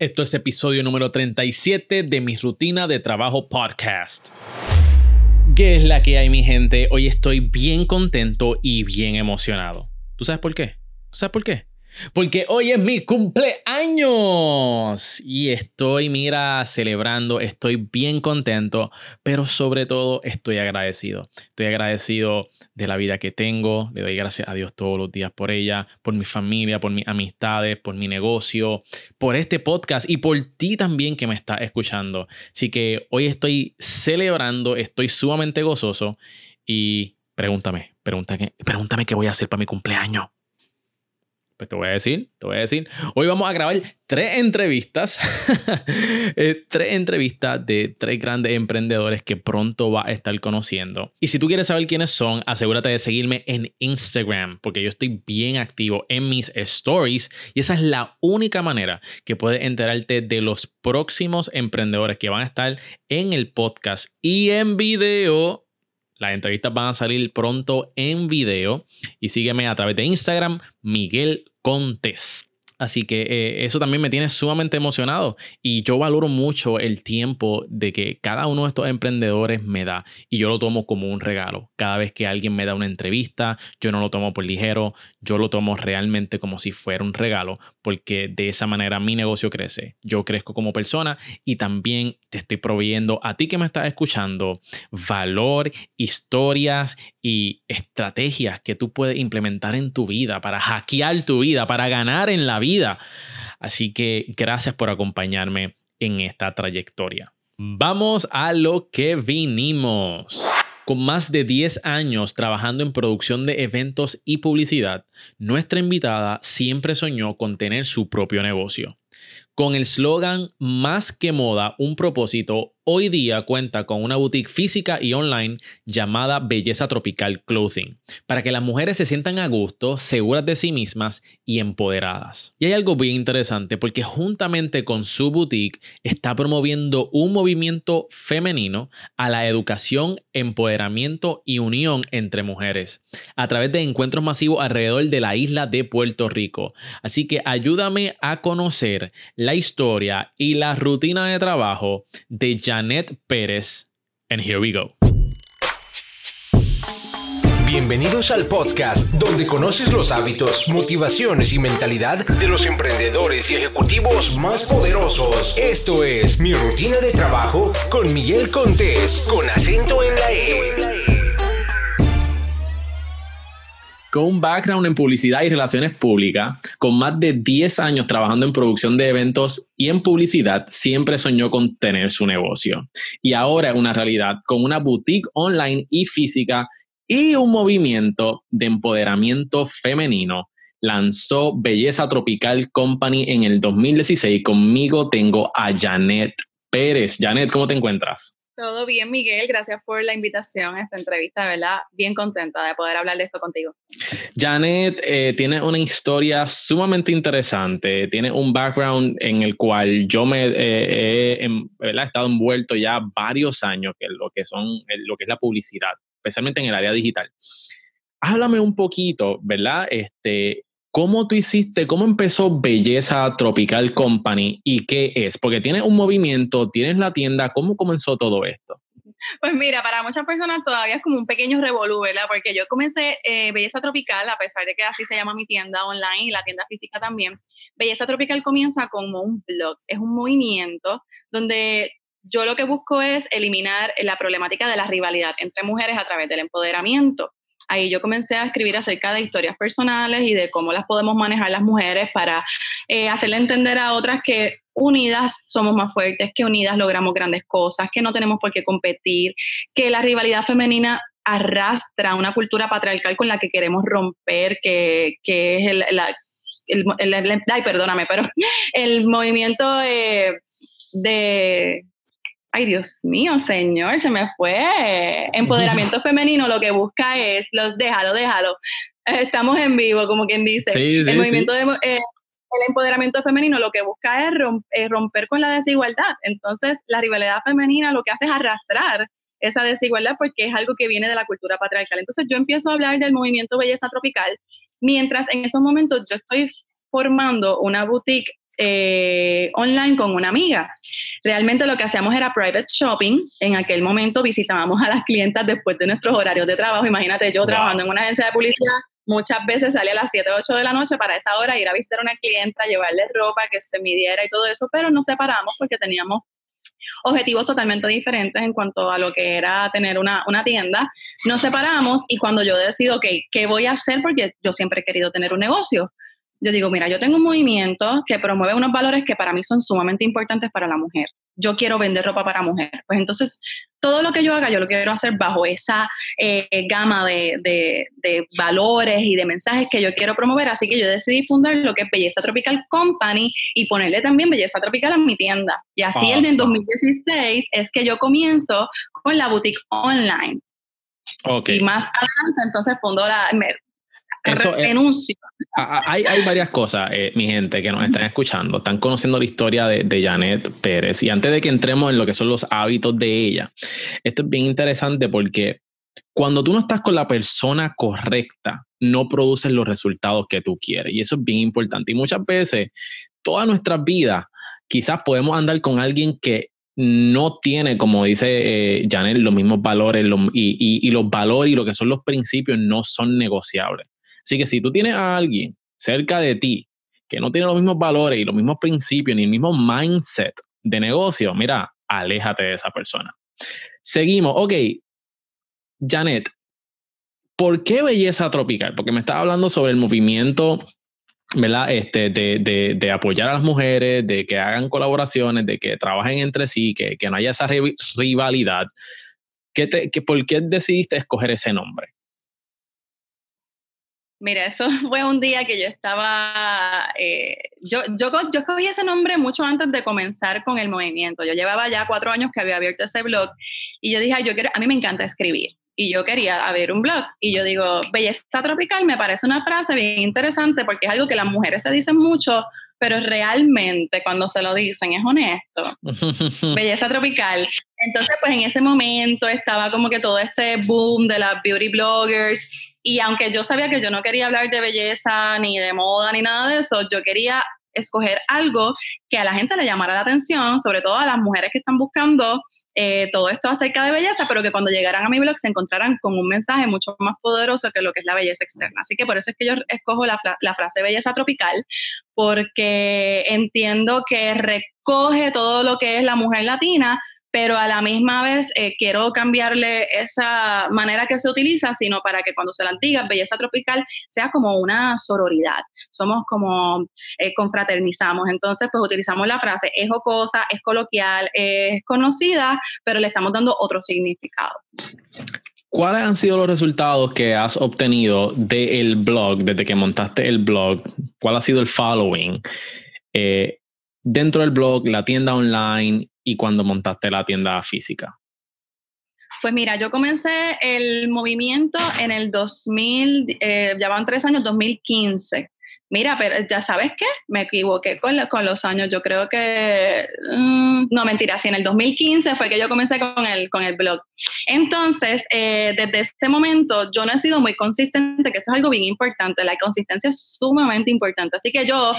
Esto es episodio número 37 de mi rutina de trabajo podcast. ¿Qué es la que hay, mi gente? Hoy estoy bien contento y bien emocionado. ¿Tú sabes por qué? ¿Tú sabes por qué? Porque hoy es mi cumpleaños y estoy, mira, celebrando, estoy bien contento, pero sobre todo estoy agradecido. Estoy agradecido de la vida que tengo, le doy gracias a Dios todos los días por ella, por mi familia, por mis amistades, por mi negocio, por este podcast y por ti también que me estás escuchando. Así que hoy estoy celebrando, estoy sumamente gozoso y pregúntame, pregúntame, pregúntame qué voy a hacer para mi cumpleaños. Pues te voy a decir, te voy a decir. Hoy vamos a grabar tres entrevistas, eh, tres entrevistas de tres grandes emprendedores que pronto va a estar conociendo. Y si tú quieres saber quiénes son, asegúrate de seguirme en Instagram, porque yo estoy bien activo en mis stories y esa es la única manera que puedes enterarte de los próximos emprendedores que van a estar en el podcast y en video las entrevistas van a salir pronto en video y sígueme a través de Instagram, Miguel Contes. Así que eh, eso también me tiene sumamente emocionado y yo valoro mucho el tiempo de que cada uno de estos emprendedores me da y yo lo tomo como un regalo. Cada vez que alguien me da una entrevista, yo no lo tomo por ligero, yo lo tomo realmente como si fuera un regalo porque de esa manera mi negocio crece. Yo crezco como persona y también te estoy proveyendo a ti que me estás escuchando valor, historias y estrategias que tú puedes implementar en tu vida para hackear tu vida, para ganar en la vida Así que gracias por acompañarme en esta trayectoria. Vamos a lo que vinimos. Con más de 10 años trabajando en producción de eventos y publicidad, nuestra invitada siempre soñó con tener su propio negocio. Con el slogan Más que moda, un propósito, hoy día cuenta con una boutique física y online llamada Belleza Tropical Clothing, para que las mujeres se sientan a gusto, seguras de sí mismas y empoderadas. Y hay algo bien interesante porque juntamente con su boutique está promoviendo un movimiento femenino a la educación, empoderamiento y unión entre mujeres a través de encuentros masivos alrededor de la isla de Puerto Rico. Así que ayúdame a conocer la historia y la rutina de trabajo de Jan Janet Pérez. And here we go. Bienvenidos al podcast donde conoces los hábitos, motivaciones y mentalidad de los emprendedores y ejecutivos más poderosos. Esto es Mi Rutina de Trabajo con Miguel Contés, con acento en la E con un background en publicidad y relaciones públicas, con más de 10 años trabajando en producción de eventos y en publicidad, siempre soñó con tener su negocio. Y ahora es una realidad con una boutique online y física y un movimiento de empoderamiento femenino. Lanzó Belleza Tropical Company en el 2016. Conmigo tengo a Janet Pérez. Janet, ¿cómo te encuentras? Todo bien, Miguel. Gracias por la invitación a esta entrevista, ¿verdad? Bien contenta de poder hablar de esto contigo. Janet eh, tiene una historia sumamente interesante. Tiene un background en el cual yo me eh, he estado envuelto ya varios años en lo que son lo que es la publicidad, especialmente en el área digital. Háblame un poquito, ¿verdad? Este, ¿Cómo tú hiciste, cómo empezó Belleza Tropical Company y qué es? Porque tienes un movimiento, tienes la tienda, ¿cómo comenzó todo esto? Pues mira, para muchas personas todavía es como un pequeño revolú, ¿verdad? Porque yo comencé eh, Belleza Tropical, a pesar de que así se llama mi tienda online y la tienda física también. Belleza Tropical comienza como un blog, es un movimiento donde yo lo que busco es eliminar la problemática de la rivalidad entre mujeres a través del empoderamiento ahí yo comencé a escribir acerca de historias personales y de cómo las podemos manejar las mujeres para eh, hacerle entender a otras que unidas somos más fuertes, que unidas logramos grandes cosas, que no tenemos por qué competir, que la rivalidad femenina arrastra una cultura patriarcal con la que queremos romper, que, es el, el, ay, perdóname, pero el movimiento de Ay, Dios mío, señor, se me fue. Empoderamiento femenino lo que busca es, los déjalo, déjalo. Estamos en vivo, como quien dice. el movimiento de, eh, el empoderamiento femenino lo que busca es romper, con la desigualdad. Entonces, la rivalidad femenina lo que hace es arrastrar esa desigualdad porque es algo que viene de la cultura patriarcal. Entonces, yo empiezo a hablar del movimiento belleza tropical, mientras en esos momentos yo estoy formando una boutique eh, online con una amiga. Realmente lo que hacíamos era private shopping. En aquel momento visitábamos a las clientas después de nuestros horarios de trabajo. Imagínate yo trabajando en una agencia de publicidad, muchas veces salía a las 7, 8 de la noche para esa hora ir a visitar a una clienta, llevarle ropa, que se midiera y todo eso, pero nos separamos porque teníamos objetivos totalmente diferentes en cuanto a lo que era tener una, una tienda. Nos separamos y cuando yo decido, ok, ¿qué voy a hacer? Porque yo siempre he querido tener un negocio. Yo digo, mira, yo tengo un movimiento que promueve unos valores que para mí son sumamente importantes para la mujer yo quiero vender ropa para mujer. Pues entonces, todo lo que yo haga, yo lo quiero hacer bajo esa eh, gama de, valores y de mensajes que yo quiero promover. Así que yo decidí fundar lo que es Belleza Tropical Company y ponerle también Belleza Tropical a mi tienda. Y así el de 2016 es que yo comienzo con la boutique online. Okay. Y más adelante entonces fundo la, eso, renuncio. Hay, hay, varias cosas, eh, mi gente, que nos están escuchando, están conociendo la historia de, de, Janet Pérez. Y antes de que entremos en lo que son los hábitos de ella, esto es bien interesante porque cuando tú no estás con la persona correcta, no produces los resultados que tú quieres. Y eso es bien importante. Y muchas veces, toda nuestra vida, quizás podemos andar con alguien que no tiene, como dice eh, Janet, los mismos valores y, y, los valores y lo que son los principios no son negociables. Así que si tú tienes a alguien cerca de ti que no tiene los mismos valores y los mismos principios ni el mismo mindset de negocio, mira, aléjate de esa persona. Seguimos. Ok, Janet, ¿por qué belleza tropical? Porque me estaba hablando sobre el movimiento, ¿verdad? Este, de, apoyar a las mujeres, de que hagan colaboraciones, de que trabajen entre sí, que, que no haya esa rivalidad. ¿Qué te, que, ¿Por qué decidiste escoger ese nombre? Mira, eso fue un día que yo estaba, eh, yo, yo, yo escogí ese nombre mucho antes de comenzar con el movimiento. Yo llevaba ya cuatro años que había abierto ese blog y yo dije, yo quiero, a mí me encanta escribir y yo quería abrir un blog. Y yo digo, belleza tropical me parece una frase bien interesante porque es algo que las mujeres se dicen mucho, pero realmente cuando se lo dicen es honesto. belleza tropical. Entonces, pues en ese momento estaba como que todo este boom de las beauty bloggers y aunque yo sabía que yo no quería hablar de belleza, ni de moda, ni nada de eso, yo quería escoger algo que a la gente le llamara la atención, sobre todo a las mujeres que están buscando eh, todo esto acerca de belleza, pero que cuando llegaran a mi blog se encontraran con un mensaje mucho más poderoso que lo que es la belleza externa. Así que por eso es que yo escojo la, la frase belleza tropical, porque entiendo que recoge todo lo que es la mujer latina, pero a la misma vez eh, quiero cambiarle esa manera que se utiliza, sino para que cuando se la diga belleza tropical sea como una sororidad. Somos como eh, confraternizamos. Entonces, pues utilizamos la frase es jocosa, es coloquial, es conocida, pero le estamos dando otro significado. ¿Cuáles han sido los resultados que has obtenido del blog, desde que montaste el blog? ¿Cuál ha sido el following? Eh, dentro del blog, la tienda online y cuando montaste la tienda física? Pues mira, yo comencé el movimiento en el 2000, eh, ya van tres años, 2015. Mira, pero ya sabes qué, me equivoqué con, los años. Yo creo que, mm, no mentira, sí, en el 2015 fue que yo comencé con el, con el blog. Entonces, eh, desde ese momento yo no he sido muy consistente, que esto es algo bien importante. La consistencia es sumamente importante. Así que yo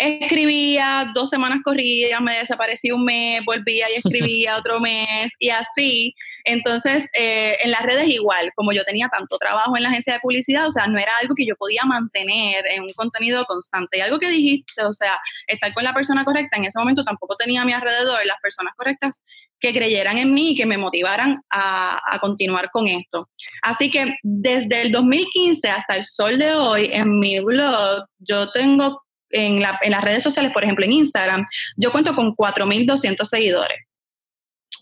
escribía dos semanas corridas, me desaparecía un mes, volvía y escribía otro mes y así. Entonces, eh, en las redes igual, como yo tenía tanto trabajo en la agencia de publicidad, o sea, no era algo que yo podía mantener en un contenido constante. Y algo que dijiste, o sea, estar con la persona correcta, en ese momento tampoco tenía a mi alrededor las personas correctas que creyeran en mí y que me motivaran a, a continuar con esto. Así que desde el 2015 hasta el sol de hoy, en mi blog, yo tengo en, las redes sociales, por ejemplo en Instagram, yo cuento con 4.200 seguidores.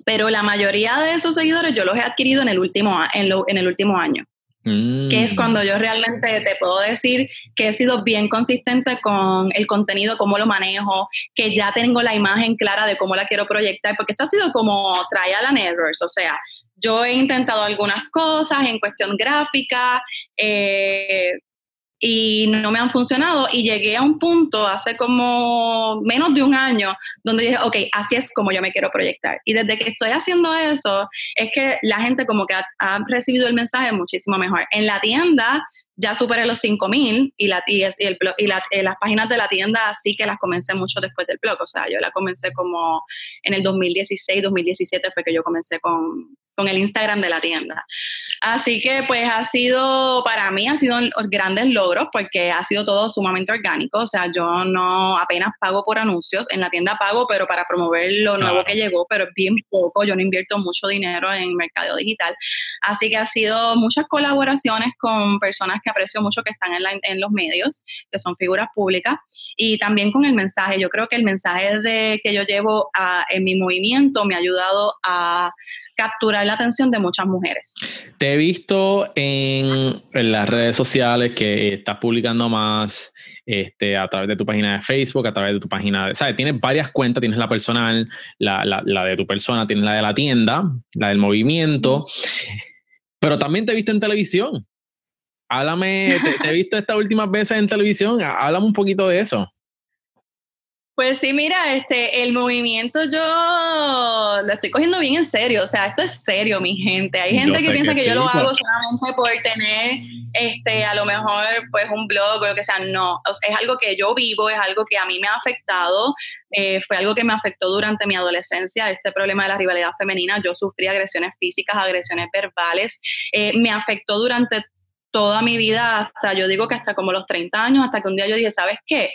Pero la mayoría de esos seguidores yo los he adquirido en el último, en, en el último año. Que es mm. cuando yo realmente te puedo decir que he sido bien consistente con el contenido, cómo lo manejo, que ya tengo la imagen clara de cómo la quiero proyectar, porque esto ha sido como trial and errors, o sea, yo he intentado algunas cosas en cuestión gráfica, eh, y no me han funcionado y llegué a un punto hace como menos de un año donde dije, ok, así es como yo me quiero proyectar. Y desde que estoy haciendo eso, es que la gente como que ha, recibido el mensaje muchísimo mejor. En la tienda ya superé los 5000 y, la, y, el, y eh, las páginas de la tienda sí que las comencé mucho después del blog. O sea, yo la comencé como en el 2016, 2017 fue que yo comencé con, con el Instagram de la tienda. Así que pues ha sido, para mí ha sido grandes logros porque ha sido todo sumamente orgánico, o sea, yo no apenas pago por anuncios, en la tienda pago, pero para promover lo nuevo que llegó, pero es bien poco, yo no invierto mucho dinero en mercado digital. Así que ha sido muchas colaboraciones con personas que aprecio mucho que están en, en los medios, que son figuras públicas, y también con el mensaje. Yo creo que el mensaje de, que yo llevo en mi movimiento me ha ayudado a capturar la atención de muchas mujeres. Te he visto en, las redes sociales que estás publicando más este, a través de tu página de Facebook, a través de tu página de... ¿Sabes? Tienes varias cuentas, tienes la personal, la, la, de tu persona, tienes la de la tienda, la del movimiento, pero también te he visto en televisión. Háblame, te, te he visto estas últimas veces en televisión, háblame un poquito de eso. Pues sí, mira, este, el movimiento yo lo estoy cogiendo bien en serio, o sea, esto es serio, mi gente. Hay gente que piensa que, yo lo hago solamente por tener, este, a lo mejor, pues un blog o lo que sea. No, es algo que yo vivo, es algo que a mí me ha afectado, eh, fue algo que me afectó durante mi adolescencia, este problema de la rivalidad femenina. Yo sufrí agresiones físicas, agresiones verbales, eh, me afectó durante toda mi vida, hasta yo digo que hasta como los 30 años, hasta que un día yo dije, ¿sabes qué?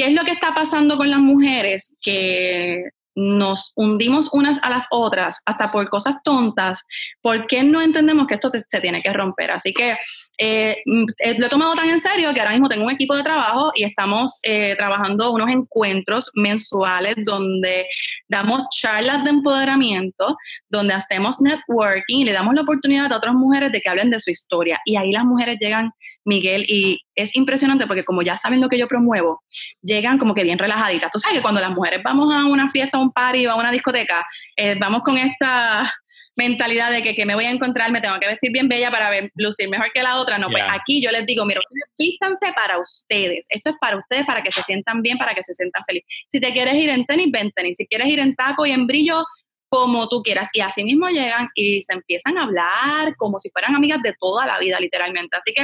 ¿Qué es lo que está pasando con las mujeres? Que nos hundimos unas a las otras hasta por cosas tontas, ¿por qué no entendemos que esto se, tiene que romper? Así que eh, mm, eh, lo he tomado tan en serio que ahora mismo tengo un equipo de trabajo y estamos eh, trabajando unos encuentros mensuales donde damos charlas de empoderamiento, donde hacemos networking y le damos la oportunidad a otras mujeres de que hablen de su historia. Y ahí las mujeres llegan Miguel, y es impresionante porque como ya saben lo que yo promuevo, llegan como que bien relajaditas. Tú sabes que cuando las mujeres vamos a una fiesta, a un party o a una discoteca, eh, vamos con esta mentalidad de que, que, me voy a encontrar, me tengo que vestir bien bella para ver, lucir mejor que la otra. No, pues aquí yo les digo, mira, vístanse para ustedes. Esto es para ustedes, para que se sientan bien, para que se sientan felices. Si te quieres ir en tenis, ven tenis. Si quieres ir en taco y en brillo, como tú quieras. Y así mismo llegan y se empiezan a hablar como si fueran amigas de toda la vida, literalmente. Así que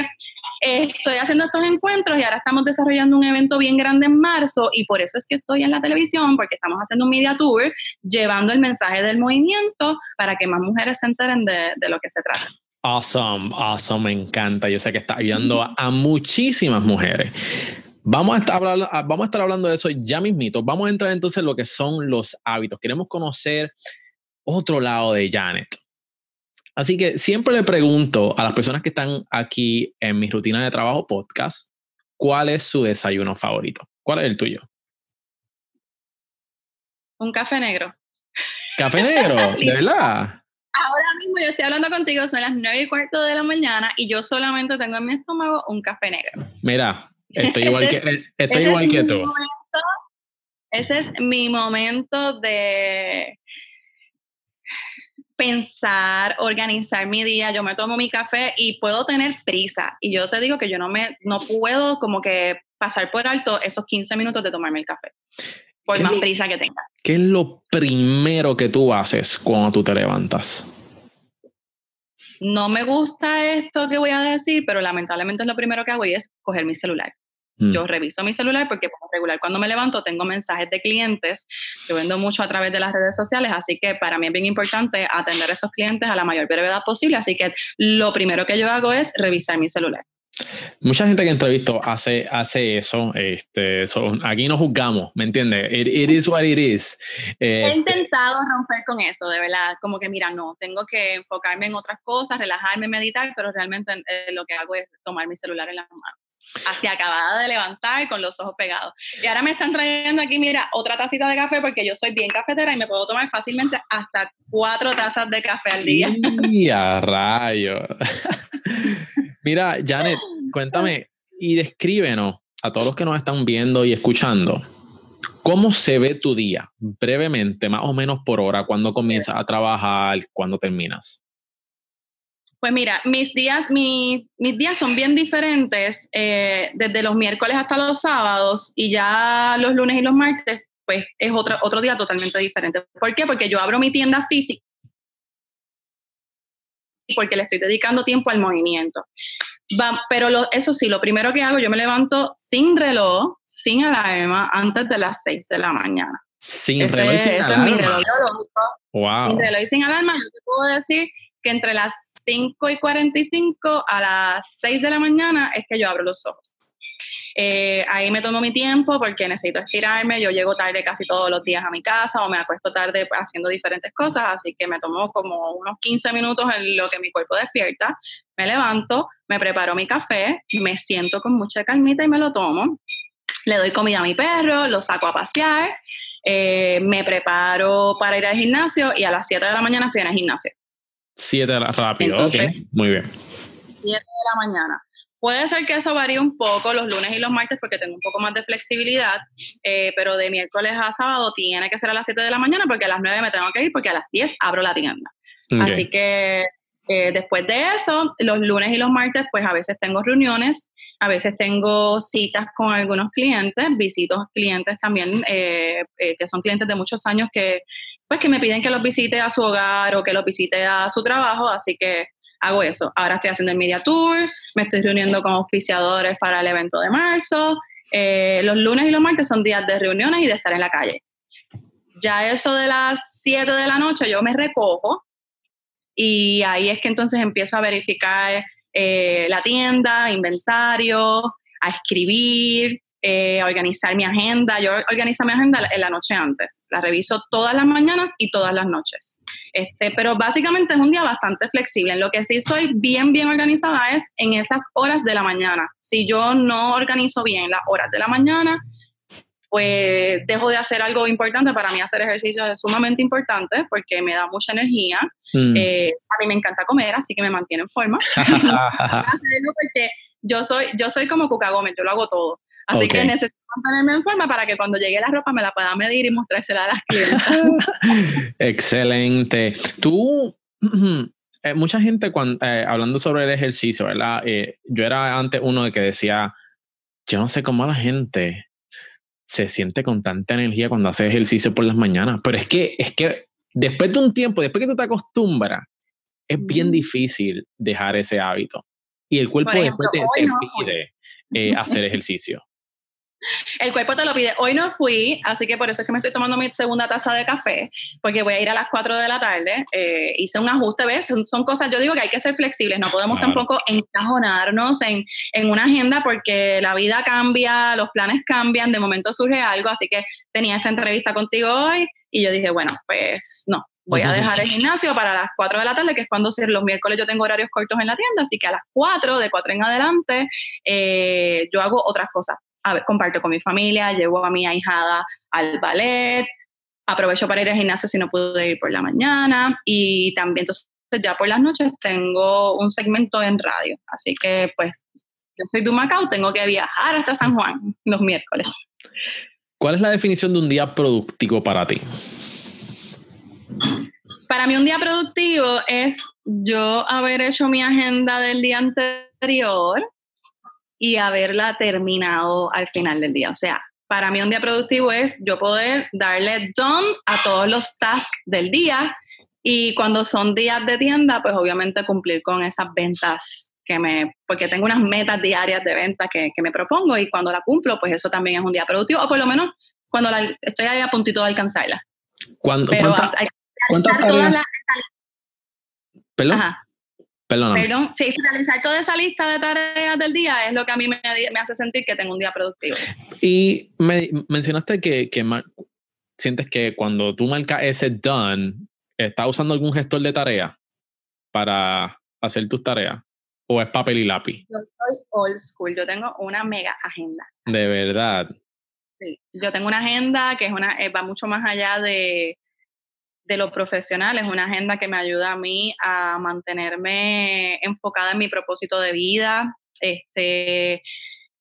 eh, estoy haciendo estos encuentros y ahora estamos desarrollando un evento bien grande en marzo y por eso es que estoy en la televisión, porque estamos haciendo un media tour llevando el mensaje del movimiento para que más mujeres se enteren de, de lo que se trata. Awesome, awesome, me encanta. Yo sé que está ayudando a muchísimas mujeres. Vamos a, estar hablando, ah, vamos a estar hablando de eso ya mismito. Vamos a entrar entonces en lo que son los hábitos. Queremos conocer otro lado de Janet. Así que siempre le pregunto a las personas que están aquí en mi rutina de trabajo podcast, ¿cuál es su desayuno favorito? ¿Cuál es el tuyo? Un café negro. ¿Café negro? ¿De verdad? Ahora mismo yo estoy hablando contigo, son las nueve y cuarto de la mañana y yo solamente tengo en mi estómago un café negro. Mira, Estoy igual que, estoy igual que tú. ese es mi momento de pensar, organizar mi día, yo me tomo mi café y puedo tener prisa. Y yo te digo que yo no me no puedo como que pasar por alto esos 15 minutos de tomarme el café. Por más prisa que tenga. ¿Qué es lo primero que tú haces cuando tú te levantas? no me gusta esto que voy a decir, pero lamentablemente es lo primero que hago y es coger mi celular. Mm. Yo reviso mi celular porque por regular cuando me levanto tengo mensajes de clientes, yo vendo mucho a través de las redes sociales, así que para mí es bien importante atender a esos clientes a la mayor brevedad posible, así que lo primero que yo hago es revisar mi celular. Mucha gente que entrevisto hace, hace eso. Este, aquí no juzgamos, ¿me entiendes? It, is what it is. He este intentado romper con eso, de verdad. Como que, mira, no, tengo que enfocarme en otras cosas, relajarme, meditar, pero realmente eh, lo que hago es tomar mi celular en la mano. Así acabada de levantar con los ojos pegados. Y ahora me están trayendo aquí, mira, otra tacita de café porque yo soy bien cafetera y me puedo tomar fácilmente hasta cuatro tazas de café al día. ¡Ya, rayo! Mira, Janet, cuéntame y descríbenos a todos los que nos están viendo y escuchando. ¿Cómo se ve tu día? Brevemente, más o menos por hora, cuando comienzas a trabajar, cuando terminas. Pues mira, mis días, mis días son bien diferentes, eh, desde los miércoles hasta los sábados y ya los lunes y los martes, pues es otro, otro día totalmente diferente. ¿Por qué? Porque yo abro mi tienda física porque le estoy dedicando tiempo al movimiento. pero eso sí, lo primero que hago, yo me levanto sin reloj, sin alarma, antes de las 6 de la mañana. Sin reloj y sin alarma. Es mi reloj wow. Sin reloj y sin alarma, yo te puedo decir que entre las 5 y 45 a las 6 de la mañana es que yo abro los ojos. Eh, ahí me tomo mi tiempo porque necesito estirarme. Yo llego tarde casi todos los días a mi casa o me acuesto tarde haciendo diferentes cosas, así que me tomo como unos 15 minutos en lo que mi cuerpo despierta. Me levanto, me preparo mi café, me siento con mucha calmita y me lo tomo. Le doy comida a mi perro, lo saco a pasear, eh, me preparo para ir al gimnasio y a las 7 de la mañana estoy en el gimnasio. 7 de la rápido, ok, muy bien. 7 de la mañana. Puede ser que eso varíe un poco los lunes y los martes porque tengo un poco más de flexibilidad, eh, pero de miércoles a sábado tiene que ser a las 7 de la mañana porque a las 9 me tengo que ir porque a las 10 abro la tienda. Así que eh, después de eso, los lunes y los martes, pues a veces tengo reuniones, a veces tengo citas con algunos clientes, visito clientes también eh, que son clientes de muchos años que, pues, que me piden que los visite a su hogar o que los visite a su trabajo, así que hago eso. Ahora estoy haciendo el Media Tour, me estoy reuniendo con auspiciadores para el evento de marzo. Eh, los lunes y los martes son días de reuniones y de estar en la calle. Ya eso de las 7 de la noche yo me recojo y ahí es que entonces empiezo a verificar eh, la tienda, inventario, a escribir, eh, organizar mi agenda. Yo organizo mi agenda en la noche antes. La reviso todas las mañanas y todas las noches. Este, pero básicamente es un día bastante flexible. En lo que sí soy bien, bien organizada es en esas horas de la mañana. Si yo no organizo bien las horas de la mañana, pues dejo de hacer algo importante. Para mí hacer ejercicio es sumamente importante porque me da mucha energía. Mm. Eh, a mí me encanta comer, así que me mantiene en forma. porque yo soy, yo soy como Cuca Gómez, yo lo hago todo. Así que necesito mantenerme en forma para que cuando llegue la ropa me la pueda medir y mostrársela a las clientes. Excelente. Tú, eh, mucha gente cuando, eh, hablando sobre el ejercicio, ¿verdad? Eh, yo era antes uno de que decía, yo no sé cómo la gente se siente con tanta energía cuando hace ejercicio por las mañanas, pero es que, es que después de un tiempo, después que tú te acostumbras, es bien difícil dejar ese hábito. Y el cuerpo después te, pide hacer ejercicio. El cuerpo te lo pide. Hoy no fui, así que por eso es que me estoy tomando mi segunda taza de café, porque voy a ir a las 4 de la tarde. Eh, hice un ajuste, ¿ves? Son, cosas, yo digo que hay que ser flexibles, no podemos tampoco encajonarnos en, en, una agenda porque la vida cambia, los planes cambian, de momento surge algo, así que tenía esta entrevista contigo hoy y yo dije, bueno, pues no, voy a dejar el gimnasio para las 4 de la tarde, que es cuando los miércoles yo tengo horarios cortos en la tienda, así que a las 4, de 4 en adelante, eh, yo hago otras cosas comparto con mi familia, llevo a mi ahijada al ballet, aprovecho para ir al gimnasio si no pude ir por la mañana y también entonces ya por las noches tengo un segmento en radio. Así que pues yo soy de Macao, tengo que viajar hasta San Juan los miércoles. ¿Cuál es la definición de un día productivo para ti? Para mí un día productivo es yo haber hecho mi agenda del día anterior, y haberla terminado al final del día. O sea, para mí un día productivo es yo poder darle done a todos los tasks del día y cuando son días de tienda, pues obviamente cumplir con esas ventas que me, porque tengo unas metas diarias de ventas que, me propongo y cuando la cumplo, pues eso también es un día productivo, o por lo menos cuando estoy ahí a puntito de alcanzarla. ¿Cuándo, Pero hay que ¿Perdón? Perdón, sí, realizar toda esa lista de tareas del día es lo que a mí me, hace sentir que tengo un día productivo. Y me, mencionaste que, que sientes que cuando tú marcas ese done, ¿estás usando algún gestor de tareas para hacer tus tareas? ¿O es papel y lápiz? Yo soy old school, yo tengo una mega agenda. De verdad. Sí, yo tengo una agenda que es una, eh, va mucho más allá de, de lo profesional, es una agenda que me ayuda a mí a mantenerme enfocada en mi propósito de vida, este,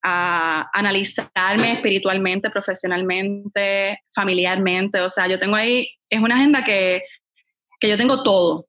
a analizarme espiritualmente, profesionalmente, familiarmente. O sea, yo tengo ahí, es una agenda que, que yo tengo todo,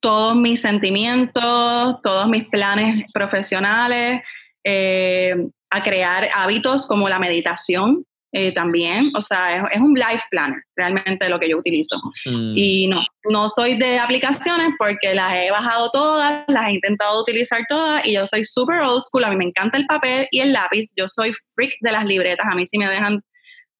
todos mis sentimientos, todos mis planes profesionales, eh, a crear hábitos como la meditación, eh, también, o sea, es, un life planner realmente lo que yo utilizo. Mm. Y no, no soy de aplicaciones porque las he bajado todas, las he intentado utilizar todas y yo soy super old school, a mí me encanta el papel y el lápiz, yo soy freak de las libretas, a mí sí me dejan,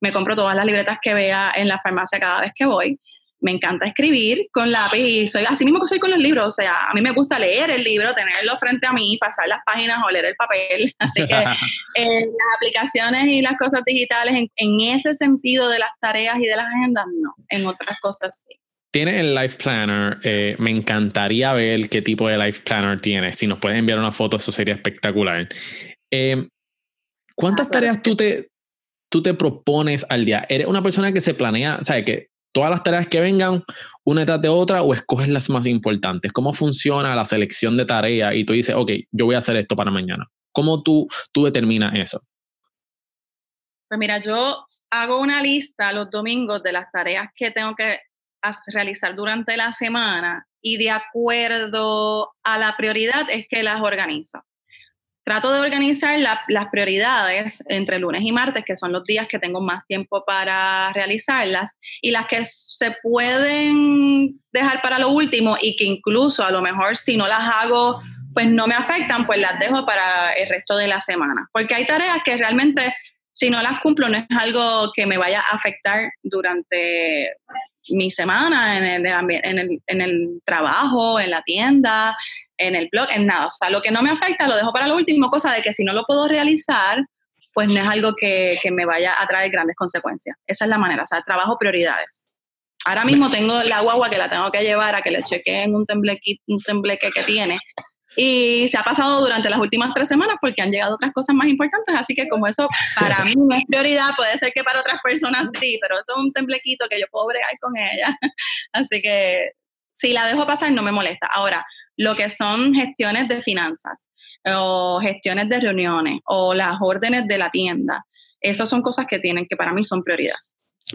me compro todas las libretas que vea en la farmacia cada vez que voy me encanta escribir con lápiz y soy así mismo que soy con los libros. O sea, a mí me gusta leer el libro, tenerlo frente a mí, pasar las páginas o leer el papel. Así que eh, las aplicaciones y las cosas digitales, en, ese sentido de las tareas y de las agendas, no. En otras cosas sí. Tiene el Life Planner. Eh, me encantaría ver qué tipo de Life Planner tiene. Si nos puedes enviar una foto, eso sería espectacular. Eh, ¿Cuántas ah, tareas tú te, tú te propones al día? ¿Eres una persona que se planea, o sea, que todas las tareas que vengan, una detrás de otra, o escoges las más importantes? ¿Cómo funciona la selección de tareas? Y tú dices, ok, yo voy a hacer esto para mañana. ¿Cómo tú, tú determinas eso? Pues mira, yo hago una lista los domingos de las tareas que tengo que realizar durante la semana y de acuerdo a la prioridad es que las organizo trato de organizar las prioridades entre lunes y martes, que son los días que tengo más tiempo para realizarlas, y las que se pueden dejar para lo último y que incluso a lo mejor si no las hago, pues no me afectan, pues las dejo para el resto de la semana. Porque hay tareas que realmente si no las cumplo no es algo que me vaya a afectar durante mi semana en el, en el, en el trabajo, en la tienda, en el blog, en nada. O sea, lo que no me afecta lo dejo para lo último, cosa de que si no lo puedo realizar, pues no es algo que, que me vaya a traer grandes consecuencias. Esa es la manera, o sea, trabajo prioridades. Ahora mismo tengo la guagua que la tengo que llevar a que le chequeen un un tembleque que tiene. Y se ha pasado durante las últimas tres semanas porque han llegado otras cosas más importantes, así que como eso para mí no es prioridad, puede ser que para otras personas sí, pero eso es un temblequito que yo puedo bregar con ella. Así que si la dejo pasar no me molesta. Ahora, lo que son gestiones de finanzas o gestiones de reuniones o las órdenes de la tienda. Esas son cosas que tienen que para mí son prioridad.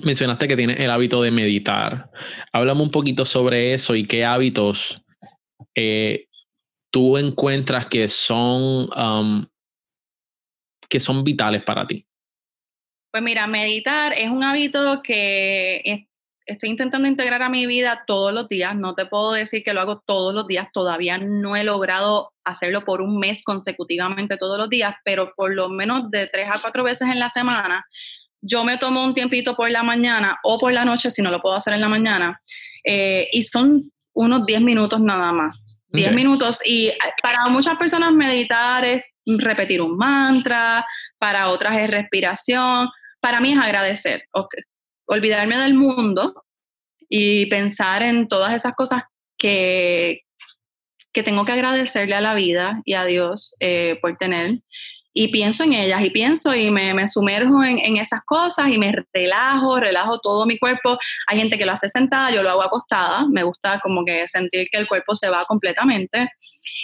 Mencionaste que tienes el hábito de meditar. Háblame un poquito sobre eso y qué hábitos eh, tú encuentras que son, um, que son vitales para ti. Pues mira, meditar es un hábito que estoy intentando integrar a mi vida todos los días. No te puedo decir que lo hago todos los días. Todavía no he logrado hacerlo por un mes consecutivamente todos los días, pero por lo menos de tres a cuatro veces en la semana. Yo me tomo un tiempito por la mañana o por la noche, si no lo puedo hacer en la mañana, eh, y son unos diez minutos nada más. Diez minutos. Y eh, para muchas personas meditar es repetir un mantra, para otras es respiración. Para mí es agradecer olvidarme del mundo y pensar en todas esas cosas que, que tengo que agradecerle a la vida y a Dios eh, por tener. Y pienso en ellas y pienso y me, me sumerjo en, en, esas cosas y me relajo, relajo todo mi cuerpo. Hay gente que lo hace sentada, yo lo hago acostada. Me gusta como que sentir que el cuerpo se va completamente.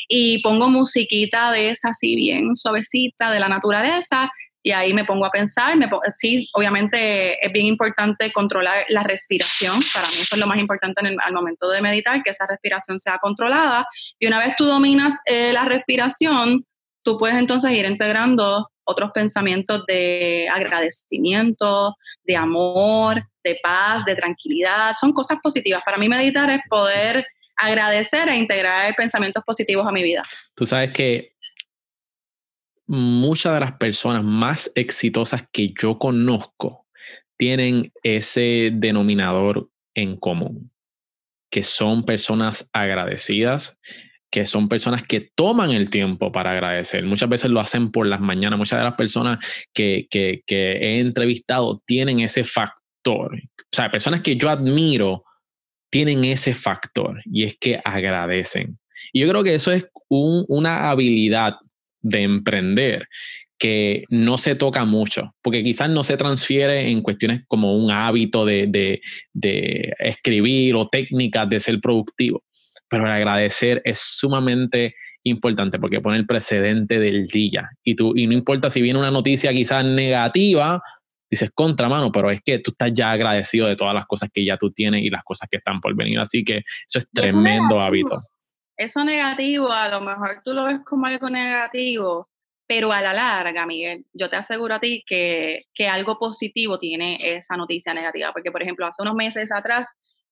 Y pongo musiquita de esa así bien suavecita de la naturaleza y ahí me pongo a pensar, me sí, obviamente es bien importante controlar la respiración, para mí eso es lo más importante al momento de meditar, que esa respiración sea controlada, y una vez tú dominas eh, la respiración, tú puedes entonces ir integrando otros pensamientos de agradecimiento, de amor, de paz, de tranquilidad, son cosas positivas. Para mí meditar es poder agradecer e integrar pensamientos positivos a mi vida. Tú sabes que muchas de las personas más exitosas que yo conozco tienen ese denominador en común, que son personas agradecidas, que son personas que toman el tiempo para agradecer. Muchas veces lo hacen por las mañanas. Muchas de las personas que, que, he entrevistado tienen ese factor. O sea, personas que yo admiro tienen ese factor y es que agradecen. Y yo creo que eso es un, una habilidad de emprender que no se toca mucho, porque quizás no se transfiere en cuestiones como un hábito de, escribir o técnicas de ser productivo, pero el agradecer es sumamente importante porque pone el precedente del día. Y, tú, y no importa si viene una noticia quizás negativa, dices contra mano, pero es que tú estás ya agradecido de todas las cosas que ya tú tienes y las cosas que están por venir, así que eso es tremendo hábito. eso negativo, a lo mejor tú lo ves como algo negativo, pero a la larga, Miguel, yo te aseguro a ti que, que algo positivo tiene esa noticia negativa, porque por ejemplo, hace unos meses atrás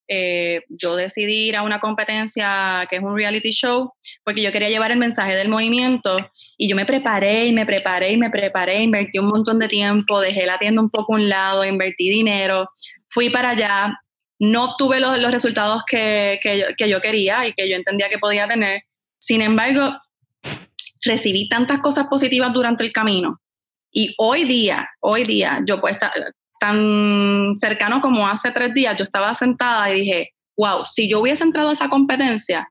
eh, yo decidí ir a una competencia que es un reality show porque yo quería llevar el mensaje del movimiento y yo me preparé y me preparé y me preparé, invertí un montón de tiempo, dejé la tienda un poco a un lado, invertí dinero, fui para allá, no obtuve los, los resultados que, que, yo, que yo quería y que yo entendía que podía tener. Sin embargo, recibí tantas cosas positivas durante el camino y hoy día, hoy día, yo puedo estar, tan cercano como hace tres días, yo estaba sentada y dije, wow, si yo hubiese entrado a esa competencia,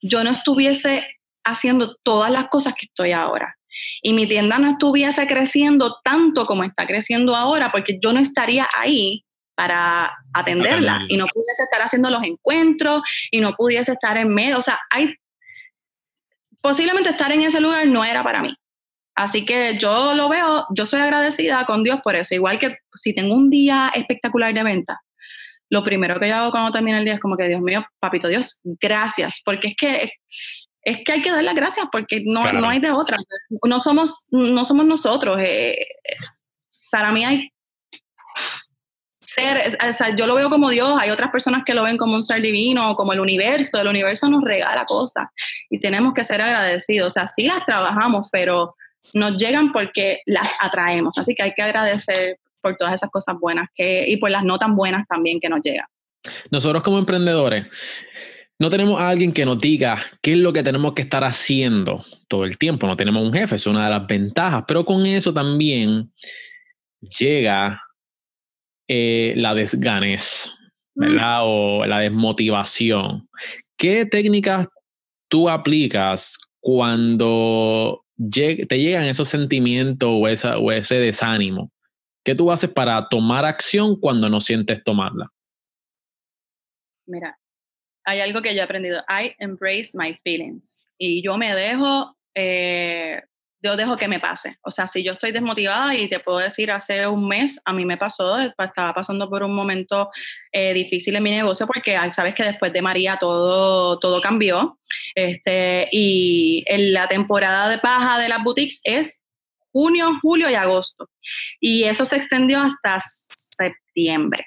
yo no estuviese haciendo todas las cosas que estoy ahora. Y mi tienda no estuviese creciendo tanto como está creciendo ahora, porque yo no estaría ahí para atenderla y no pudiese estar haciendo los encuentros y no pudiese estar en medio. O sea, hay posiblemente estar en ese lugar no era para mí. Así que yo lo veo, yo soy agradecida con Dios por eso. Igual que si tengo un día espectacular de venta, lo primero que yo hago cuando termina el día es como que, Dios mío, papito Dios, gracias, porque es que es que hay que dar las gracias porque no, no hay de otra. No somos, no somos nosotros. Eh, para mí hay ser, o sea, yo lo veo como Dios, hay otras personas que lo ven como un ser divino, como el universo, el universo nos regala cosas y tenemos que ser agradecidos. O sea, sí las trabajamos, pero nos llegan porque las atraemos. Así que hay que agradecer por todas esas cosas buenas que, y por las no tan buenas también que nos llegan. Nosotros como emprendedores, no tenemos a alguien que nos diga qué es lo que tenemos que estar haciendo todo el tiempo. No tenemos un jefe, es una de las ventajas, pero con eso también llega eh, la desganes, ¿verdad? Mm. O la desmotivación. ¿Qué técnicas tú aplicas cuando te llegan esos sentimientos o, esa, o ese desánimo, ¿qué tú haces para tomar acción cuando no sientes tomarla? Mira, hay algo que yo he aprendido. I embrace my feelings. Y yo me dejo eh, yo dejo que me pase. O sea, si yo estoy desmotivada y te puedo decir, hace un mes a mí me pasó, estaba pasando por un momento eh, difícil en mi negocio porque sabes que después de María todo, todo cambió. Este, y en la temporada de paja de las boutiques es junio, julio y agosto. Y eso se extendió hasta septiembre.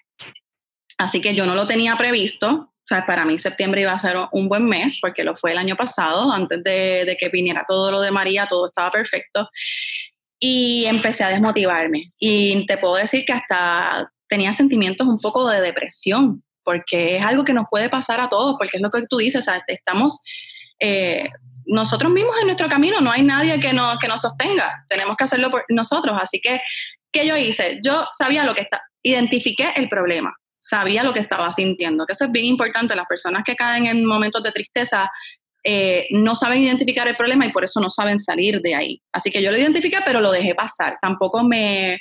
Así que yo no lo tenía previsto, o sea, para mí septiembre iba a ser un buen mes porque lo fue el año pasado, antes de, que viniera todo lo de María, todo estaba perfecto. Y empecé a desmotivarme. Y te puedo decir que hasta tenía sentimientos un poco de depresión, porque es algo que nos puede pasar a todos, porque es lo que tú dices, o sea, estamos eh, nosotros mismos en nuestro camino, no hay nadie que nos, que nos sostenga, tenemos que hacerlo por nosotros. Así que, ¿qué yo hice? Yo sabía lo que está, identifiqué el problema sabía lo que estaba sintiendo, que eso es bien importante. Las personas que caen en momentos de tristeza eh, no saben identificar el problema y por eso no saben salir de ahí. Así que yo lo identifiqué, pero lo dejé pasar. Tampoco me,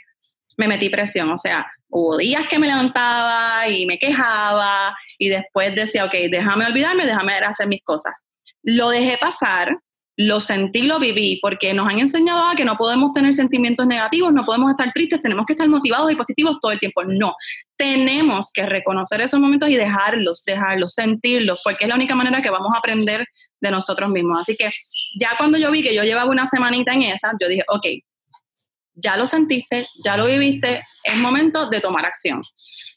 me metí presión. O sea, hubo días que me levantaba y me quejaba y después decía, ok, déjame olvidarme, déjame hacer mis cosas. Lo dejé pasar, lo sentí, lo viví, porque nos han enseñado a que no podemos tener sentimientos negativos, no podemos estar tristes, tenemos que estar motivados y positivos todo el tiempo. No, tenemos que reconocer esos momentos y dejarlos, dejarlos, sentirlos, porque es la única manera que vamos a aprender de nosotros mismos. Así que ya cuando yo vi que yo llevaba una semanita en esa, yo dije, ok, ya lo sentiste, ya lo viviste, es momento de tomar acción.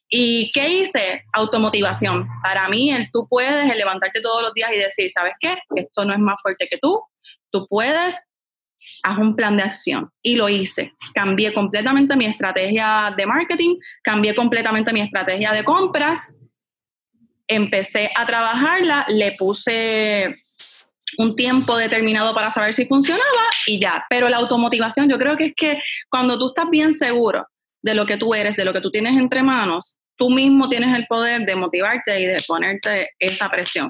¿Y qué hice? Automotivación. Para mí, el tú puedes, el levantarte todos los días y decir, ¿sabes qué? Esto no es más fuerte que tú, tú puedes, haz un plan de acción. Y lo hice. Cambié completamente mi estrategia de marketing, cambié completamente mi estrategia de compras, empecé a trabajarla, le puse un tiempo determinado para saber si funcionaba y ya. Pero la automotivación, yo creo que es que cuando tú estás bien seguro de lo que tú eres, de lo que tú tienes entre manos, tú mismo tienes el poder de motivarte y de ponerte esa presión.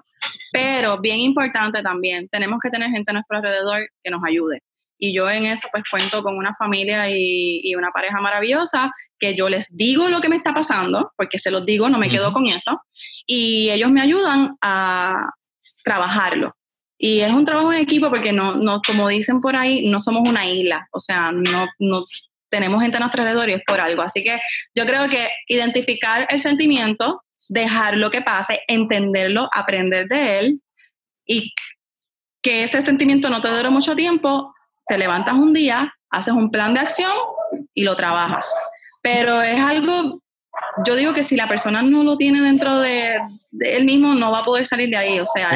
Pero bien importante también, tenemos que tener gente a nuestro alrededor que nos ayude. Y yo en eso pues cuento con una familia y, una pareja maravillosa que yo les digo lo que me está pasando, porque se los digo, no me quedo con eso, y ellos me ayudan a trabajarlo. Y es un trabajo en equipo porque no, no, como dicen por ahí, no somos una isla, o sea, no, no tenemos gente a nuestro alrededor y es por algo. Así que yo creo que identificar el sentimiento, dejar lo que pase, entenderlo, aprender de él y que ese sentimiento no te dure mucho tiempo, te levantas un día, haces un plan de acción y lo trabajas. Pero es algo, yo digo que si la persona no lo tiene dentro de, él mismo, no va a poder salir de ahí. O sea,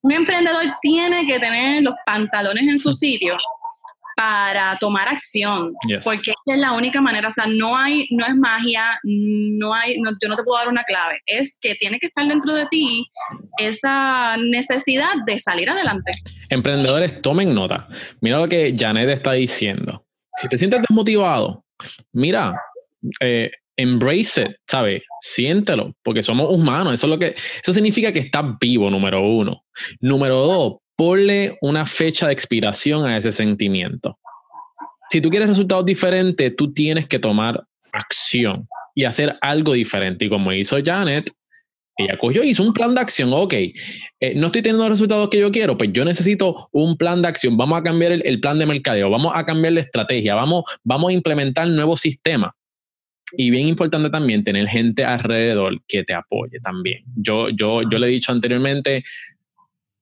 un emprendedor tiene que tener los pantalones en su sitio para tomar acción, porque es la única manera, o sea, no hay, no es magia, no hay, yo no te puedo dar una clave, es que tiene que estar dentro de ti esa necesidad de salir adelante. Emprendedores, tomen nota. Mira lo que Janet está diciendo. Si te sientes desmotivado, mira, eh, embrace it, ¿sabes? Siéntelo, porque somos humanos. Eso es lo que, eso significa que estás vivo, número uno. Número dos, ponle una fecha de expiración a ese sentimiento. Si tú quieres resultados diferentes, tú tienes que tomar acción y hacer algo diferente. Y como hizo Janet, ella cogió y hizo un plan de acción. Ok, eh, no estoy teniendo los resultados que yo quiero, pues yo necesito un plan de acción. Vamos a cambiar el, plan de mercadeo, vamos a cambiar la estrategia, vamos, vamos a implementar nuevos sistemas. Y bien importante también tener gente alrededor que te apoye también. Yo, yo, yo le he dicho anteriormente,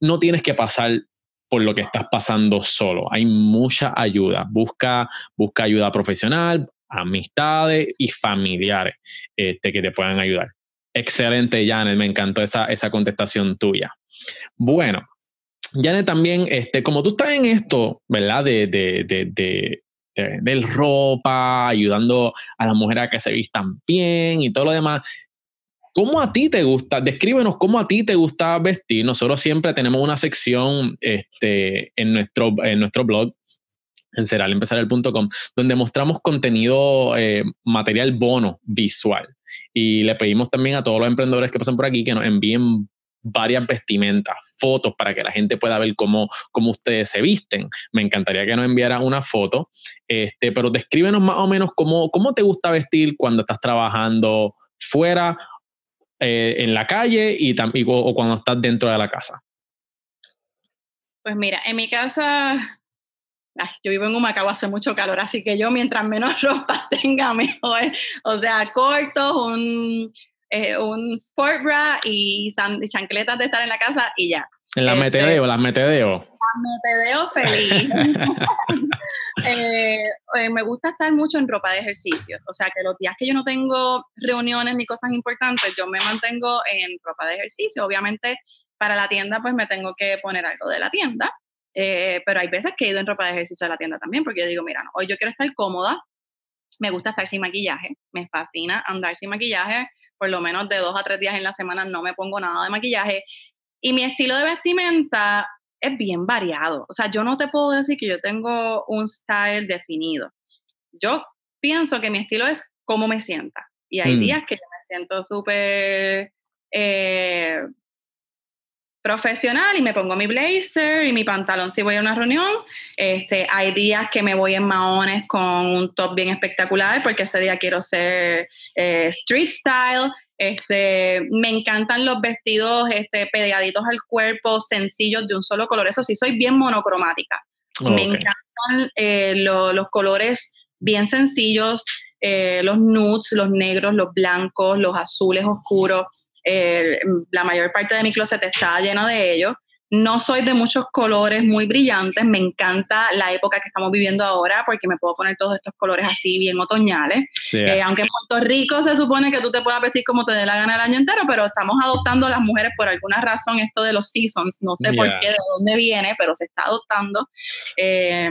no tienes que pasar por lo que estás pasando solo. Hay mucha ayuda. Busca, busca ayuda profesional, amistades y familiares este, que te puedan ayudar. Excelente, Janet. Me encantó esa, esa contestación tuya. Bueno, Janet, también, este, como tú estás en esto, ¿verdad? De, de, de, de del ropa, ayudando a las mujeres a que se vistan bien y todo lo demás. ¿Cómo a ti te gusta? Descríbenos cómo a ti te gusta vestir. Nosotros siempre tenemos una sección este, en, nuestro, en nuestro blog, en seralempresarial.com, donde mostramos contenido, eh, material bono visual. Y le pedimos también a todos los emprendedores que pasan por aquí que nos envíen varias vestimentas, fotos para que la gente pueda ver cómo, cómo ustedes se visten. Me encantaría que nos enviaran una foto, este, pero descríbenos más o menos cómo, cómo te gusta vestir cuando estás trabajando fuera eh, en la calle y, o, cuando estás dentro de la casa? Pues mira, en mi casa, yo vivo en Humacao, hace mucho calor, así que yo mientras menos ropa tenga, mejor. O sea, cortos, un, eh, un sport bra y chancletas de estar en la casa y ya. En la este, metedeo, las metedeo. Las metedeo feliz. Eh, eh, me gusta estar mucho en ropa de ejercicios, o sea que los días que yo no tengo reuniones ni cosas importantes, yo me mantengo en ropa de ejercicio. Obviamente para la tienda pues me tengo que poner algo de la tienda, eh, pero hay veces que he ido en ropa de ejercicio de la tienda también porque yo digo, mira, hoy yo quiero estar cómoda, me gusta estar sin maquillaje, me fascina andar sin maquillaje, por lo menos de dos a tres días en la semana no me pongo nada de maquillaje y mi estilo de vestimenta es bien variado. O sea, yo no te puedo decir que yo tengo un style definido. Yo pienso que mi estilo es cómo me sienta. Y hay mm. días que yo me siento súper eh, profesional y me pongo mi blazer y mi pantalón si voy a una reunión. Este, hay días que me voy en maones con un top bien espectacular porque ese día quiero ser eh, street style. Este, me encantan los vestidos este, pegaditos al cuerpo, sencillos, de un solo color. Eso sí, soy bien monocromática. Me encantan eh, los colores bien sencillos, eh, los nudes, los negros, los blancos, los azules oscuros. Eh, la mayor parte de mi closet está lleno de ellos. No soy de muchos colores muy brillantes, me encanta la época que estamos viviendo ahora porque me puedo poner todos estos colores así bien otoñales. Eh, aunque en Puerto Rico se supone que tú te puedas vestir como te dé la gana el año entero, pero estamos adoptando las mujeres por alguna razón esto de los seasons, no sé por qué, de dónde viene, pero se está adoptando. Eh,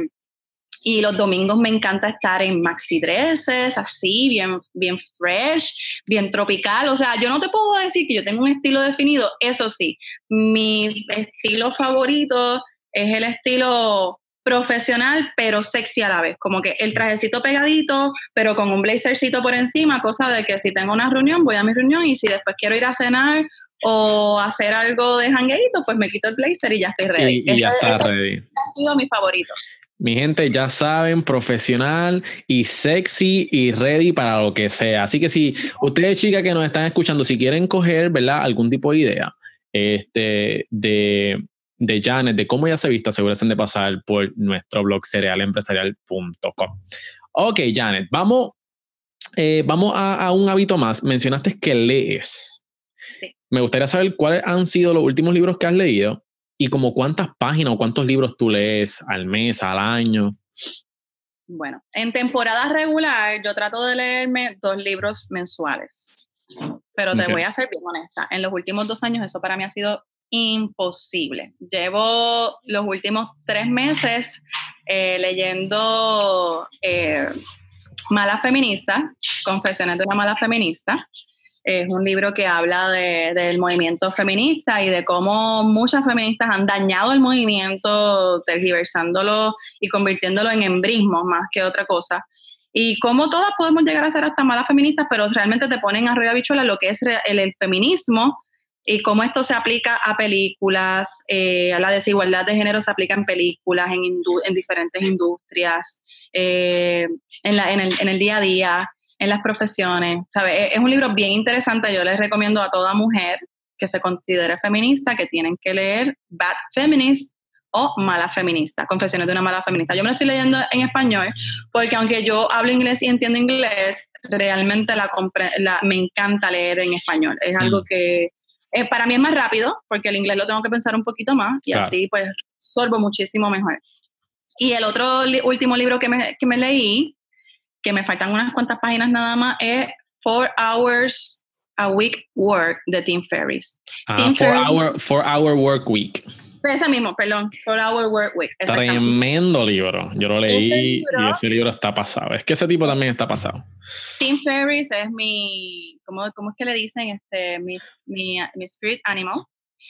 y los domingos me encanta estar en maxi dresses, así, bien, bien fresh, bien tropical. O sea, yo no te puedo decir que yo tengo un estilo definido. Eso sí, mi estilo favorito es el estilo profesional, pero sexy a la vez. Como que el trajecito pegadito, pero con un blazercito por encima, cosa de que si tengo una reunión, voy a mi reunión y si después quiero ir a cenar o hacer algo de jangueito, pues me quito el blazer y ya estoy ready. Y, ya está ready. Ha sido mi favorito. Mi gente, ya saben, profesional y sexy y ready para lo que sea. Así que si ustedes, chicas que nos están escuchando, si quieren coger, ¿verdad? Algún tipo de idea este, de, de Janet, de cómo ella se vista, aseguren de pasar por nuestro blog cerealempresarial.com. Ok, Janet, vamos, eh, vamos a, un hábito más. Mencionaste que lees. Me gustaría saber cuáles han sido los últimos libros que has leído ¿Y como cuántas páginas o cuántos libros tú lees al mes, al año? Bueno, en temporada regular yo trato de leerme dos libros mensuales, pero te voy a ser bien honesta, en los últimos dos años eso para mí ha sido imposible. Llevo los últimos tres meses eh, leyendo eh, Mala Feminista, Confesiones de una Mala Feminista. Es un libro que habla del movimiento feminista y de cómo muchas feministas han dañado el movimiento, tergiversándolo y convirtiéndolo en embrismo más que otra cosa. Y cómo todas podemos llegar a ser hasta malas feministas, pero realmente te ponen arriba bichuela lo que es el feminismo y cómo esto se aplica a películas, eh, a la desigualdad de género se aplica en películas, en, en diferentes industrias, eh, en, el, día a día, en las profesiones. ¿sabe? Es un libro bien interesante, yo les recomiendo a toda mujer que se considere feminista que tienen que leer Bad Feminist o Mala Feminista, Confesiones de una Mala Feminista. Yo me lo estoy leyendo en español porque aunque yo hablo inglés y entiendo inglés, realmente la, la me encanta leer en español. Es algo mm. que eh, para mí es más rápido porque el inglés lo tengo que pensar un poquito más y así pues sorbo muchísimo mejor. Y el otro último libro que me, que me leí, que me faltan unas cuantas páginas nada más, es Four Hours a Week Work de Tim Ferriss. Ah, four, hour, four Hour Work Week. Ese mismo, perdón, Four Hour Work Week. Tremendo libro. Yo lo leí y ese libro está pasado. Es que ese tipo también está pasado. Tim Ferriss es mi, ¿cómo, cómo es que le dicen? Este, mi, mi, mi spirit animal.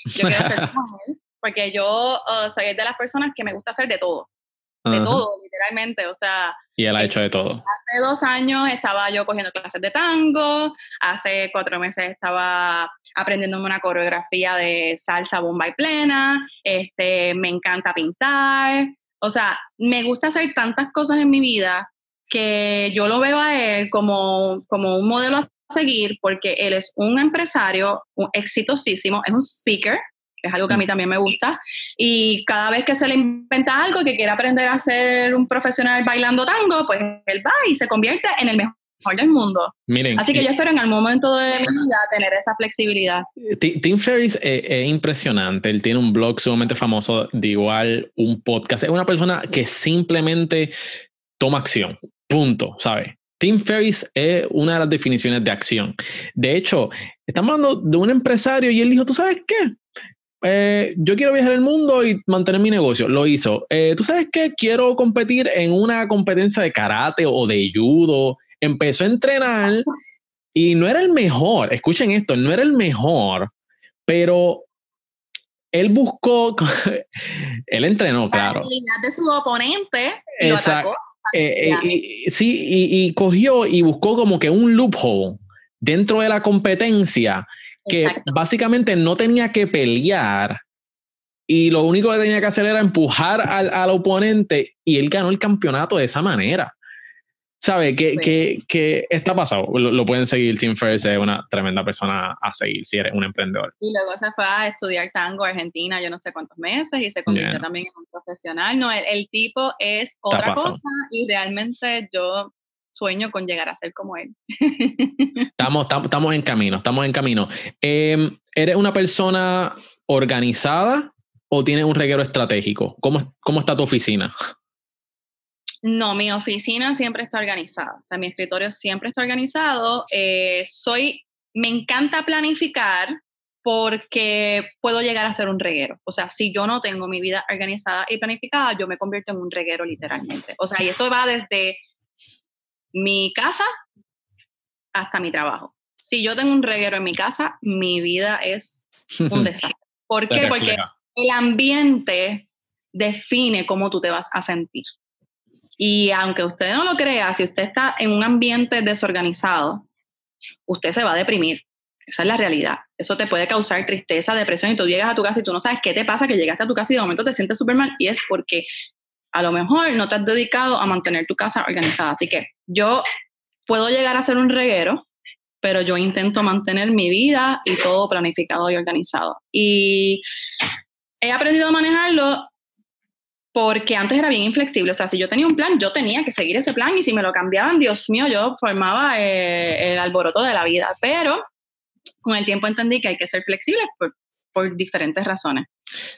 Yo quiero ser como él, porque yo uh, soy de las personas que me gusta hacer de todo de todo, literalmente, o sea... Y él ha hecho de todo. Hace dos años estaba yo cogiendo clases de tango, hace cuatro meses estaba aprendiéndome una coreografía de salsa bomba y plena, este, me encanta pintar, o sea, me gusta hacer tantas cosas en mi vida que yo lo veo a él como, como un modelo a seguir porque él es un empresario un exitosísimo, es un speaker, es algo que a mí mm. también me gusta. Y cada vez que se le inventa algo que quiere aprender a ser un profesional bailando tango, pues él va y se convierte en el mejor del mundo. Miren, Así que yo espero en algún momento de mi vida tener esa flexibilidad. Tim Ferriss es, impresionante. Él tiene un blog sumamente famoso, de igual un podcast. Es una persona que simplemente toma acción. Punto, ¿sabes? Tim Ferriss es una de las definiciones de acción. De hecho, estamos hablando de un empresario y él dijo, ¿tú sabes qué? Eh, yo quiero viajar el mundo y mantener mi negocio. Lo hizo. Eh, ¿Tú sabes qué? Quiero competir en una competencia de karate o de judo. Empezó a entrenar y no era el mejor. Escuchen esto, no era el mejor, pero él buscó, él entrenó, claro. La de su oponente Exacto. Eh, sí, y, y cogió y buscó como que un loophole dentro de la competencia que básicamente no tenía que pelear y lo único que tenía que hacer era empujar al, al oponente y él ganó el campeonato de esa manera. ¿Sabe? ¿Qué, qué, está pasado? Lo, pueden seguir. Tim Ferriss es una tremenda persona a seguir si eres un emprendedor. Y luego se fue a estudiar tango Argentina, yo no sé cuántos meses, y se convirtió también en un profesional. No, el, el tipo es otra cosa y realmente yo sueño con llegar a ser como él. estamos, estamos, en camino, estamos en camino. Em, ¿Eres una persona organizada o tienes un reguero estratégico? ¿Cómo, cómo está tu oficina? No, mi oficina siempre está organizada. O sea, mi escritorio siempre está organizado. Eh, soy, me encanta planificar porque puedo llegar a ser un reguero. O sea, si yo no tengo mi vida organizada y planificada, yo me convierto en un reguero literalmente. O sea, y eso va desde mi casa hasta mi trabajo. Si yo tengo un reguero en mi casa, mi vida es un desastre. ¿Por qué? Porque el ambiente define cómo tú te vas a sentir. Y aunque usted no lo crea, si usted está en un ambiente desorganizado, usted se va a deprimir. Esa es la realidad. Eso te puede causar tristeza, depresión y tú llegas a tu casa y tú no sabes qué te pasa, que llegaste a tu casa y de momento te sientes súper mal y es porque a lo mejor no te has dedicado a mantener tu casa organizada. Así que yo puedo llegar a ser un reguero, pero yo intento mantener mi vida y todo planificado y organizado. Y he aprendido a manejarlo porque antes era bien inflexible. O sea, si yo tenía un plan, yo tenía que seguir ese plan y si me lo cambiaban, Dios mío, yo formaba eh, el alboroto de la vida. Pero con el tiempo entendí que hay que ser flexible por diferentes razones.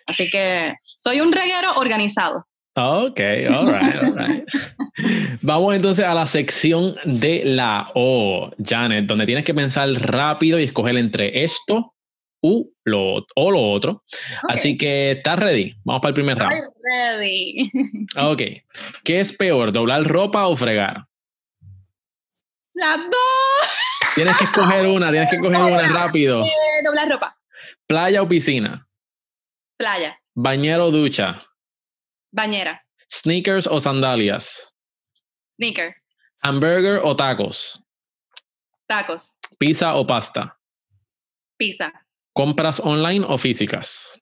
Así que soy un reguero organizado. Ok, all right, all right. Vamos entonces a la sección de la O, Janet, donde tienes que pensar rápido y escoger entre esto u lo, o lo otro. Así que, ¿estás ready? Vamos para el primer round. Estoy ready. Ok. ¿Qué es peor, doblar ropa o fregar? Las dos. Tienes que escoger una, tienes que escoger una rápido. Eh, doblar ropa. Playa o piscina. Playa. Bañero o ducha. Bañera. Sneakers o sandalias. Sneaker. Hamburger o tacos. Tacos. Pizza o pasta. Pizza. Compras online o físicas.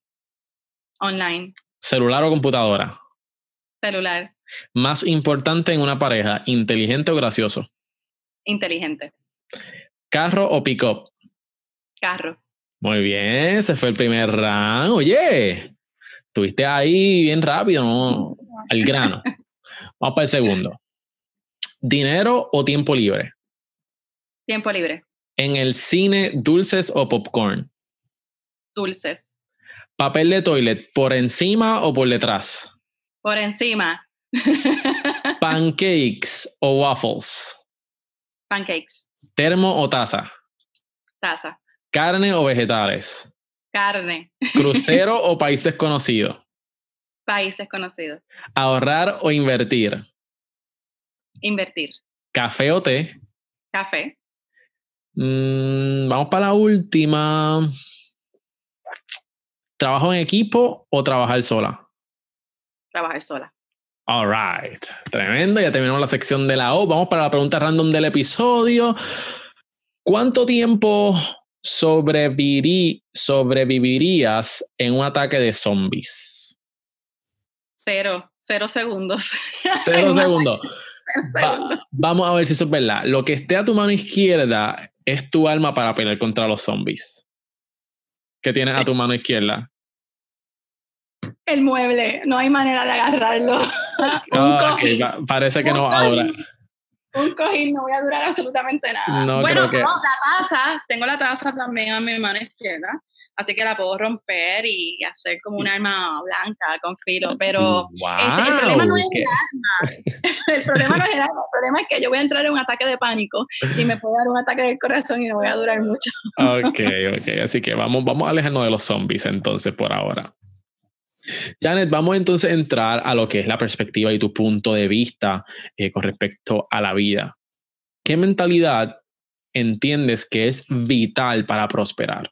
Online. Celular o computadora. Celular. Más importante en una pareja, inteligente o gracioso. Inteligente. Carro o pick-up. Carro. Muy bien, ese fue el primer round. Oye, estuviste ahí bien rápido, ¿no? Al grano. Vamos para el segundo. ¿Dinero o tiempo libre? Tiempo libre. En el cine, dulces o popcorn. Dulces. Papel de toilet, ¿por encima o por detrás? Por encima. Pancakes o waffles. Pancakes. Termo o taza. Taza. Carne o vegetales. Carne. Crucero o país desconocido. Países conocidos. Ahorrar o invertir. Invertir. Café o té. Café. Mm, vamos para la última. ¿Trabajo en equipo o trabajar sola? Trabajar sola. All right. Tremendo. Ya terminamos la sección de la O. Vamos para la pregunta random del episodio. ¿Cuánto tiempo sobreviví- sobrevivirías en un ataque de zombies? Cero. Cero segundos. Cero segundos. Va- vamos a ver si eso es verdad. Lo que esté a tu mano izquierda es tu arma para pelear contra los zombies. ¿Qué tienes a tu mano izquierda? El mueble. No hay manera de agarrarlo. Ah, parece que no va a durar. cojín. Un cojín no voy a durar absolutamente nada. No bueno, creo que- no, la taza. Tengo la taza también a mi mano izquierda. Así que la puedo romper y hacer como un arma blanca con filo. Pero este, el problema no es qué- el arma. El problema no es el arma. El problema es que yo voy a entrar en un ataque de pánico y me puede dar un ataque del corazón y no voy a durar mucho. Ok, ok. Así que vamos, vamos a alejarnos de los zombies entonces por ahora. Janet, vamos entonces a entrar a lo que es la perspectiva y tu punto de vista eh, con respecto a la vida. ¿Qué mentalidad entiendes que es vital para prosperar?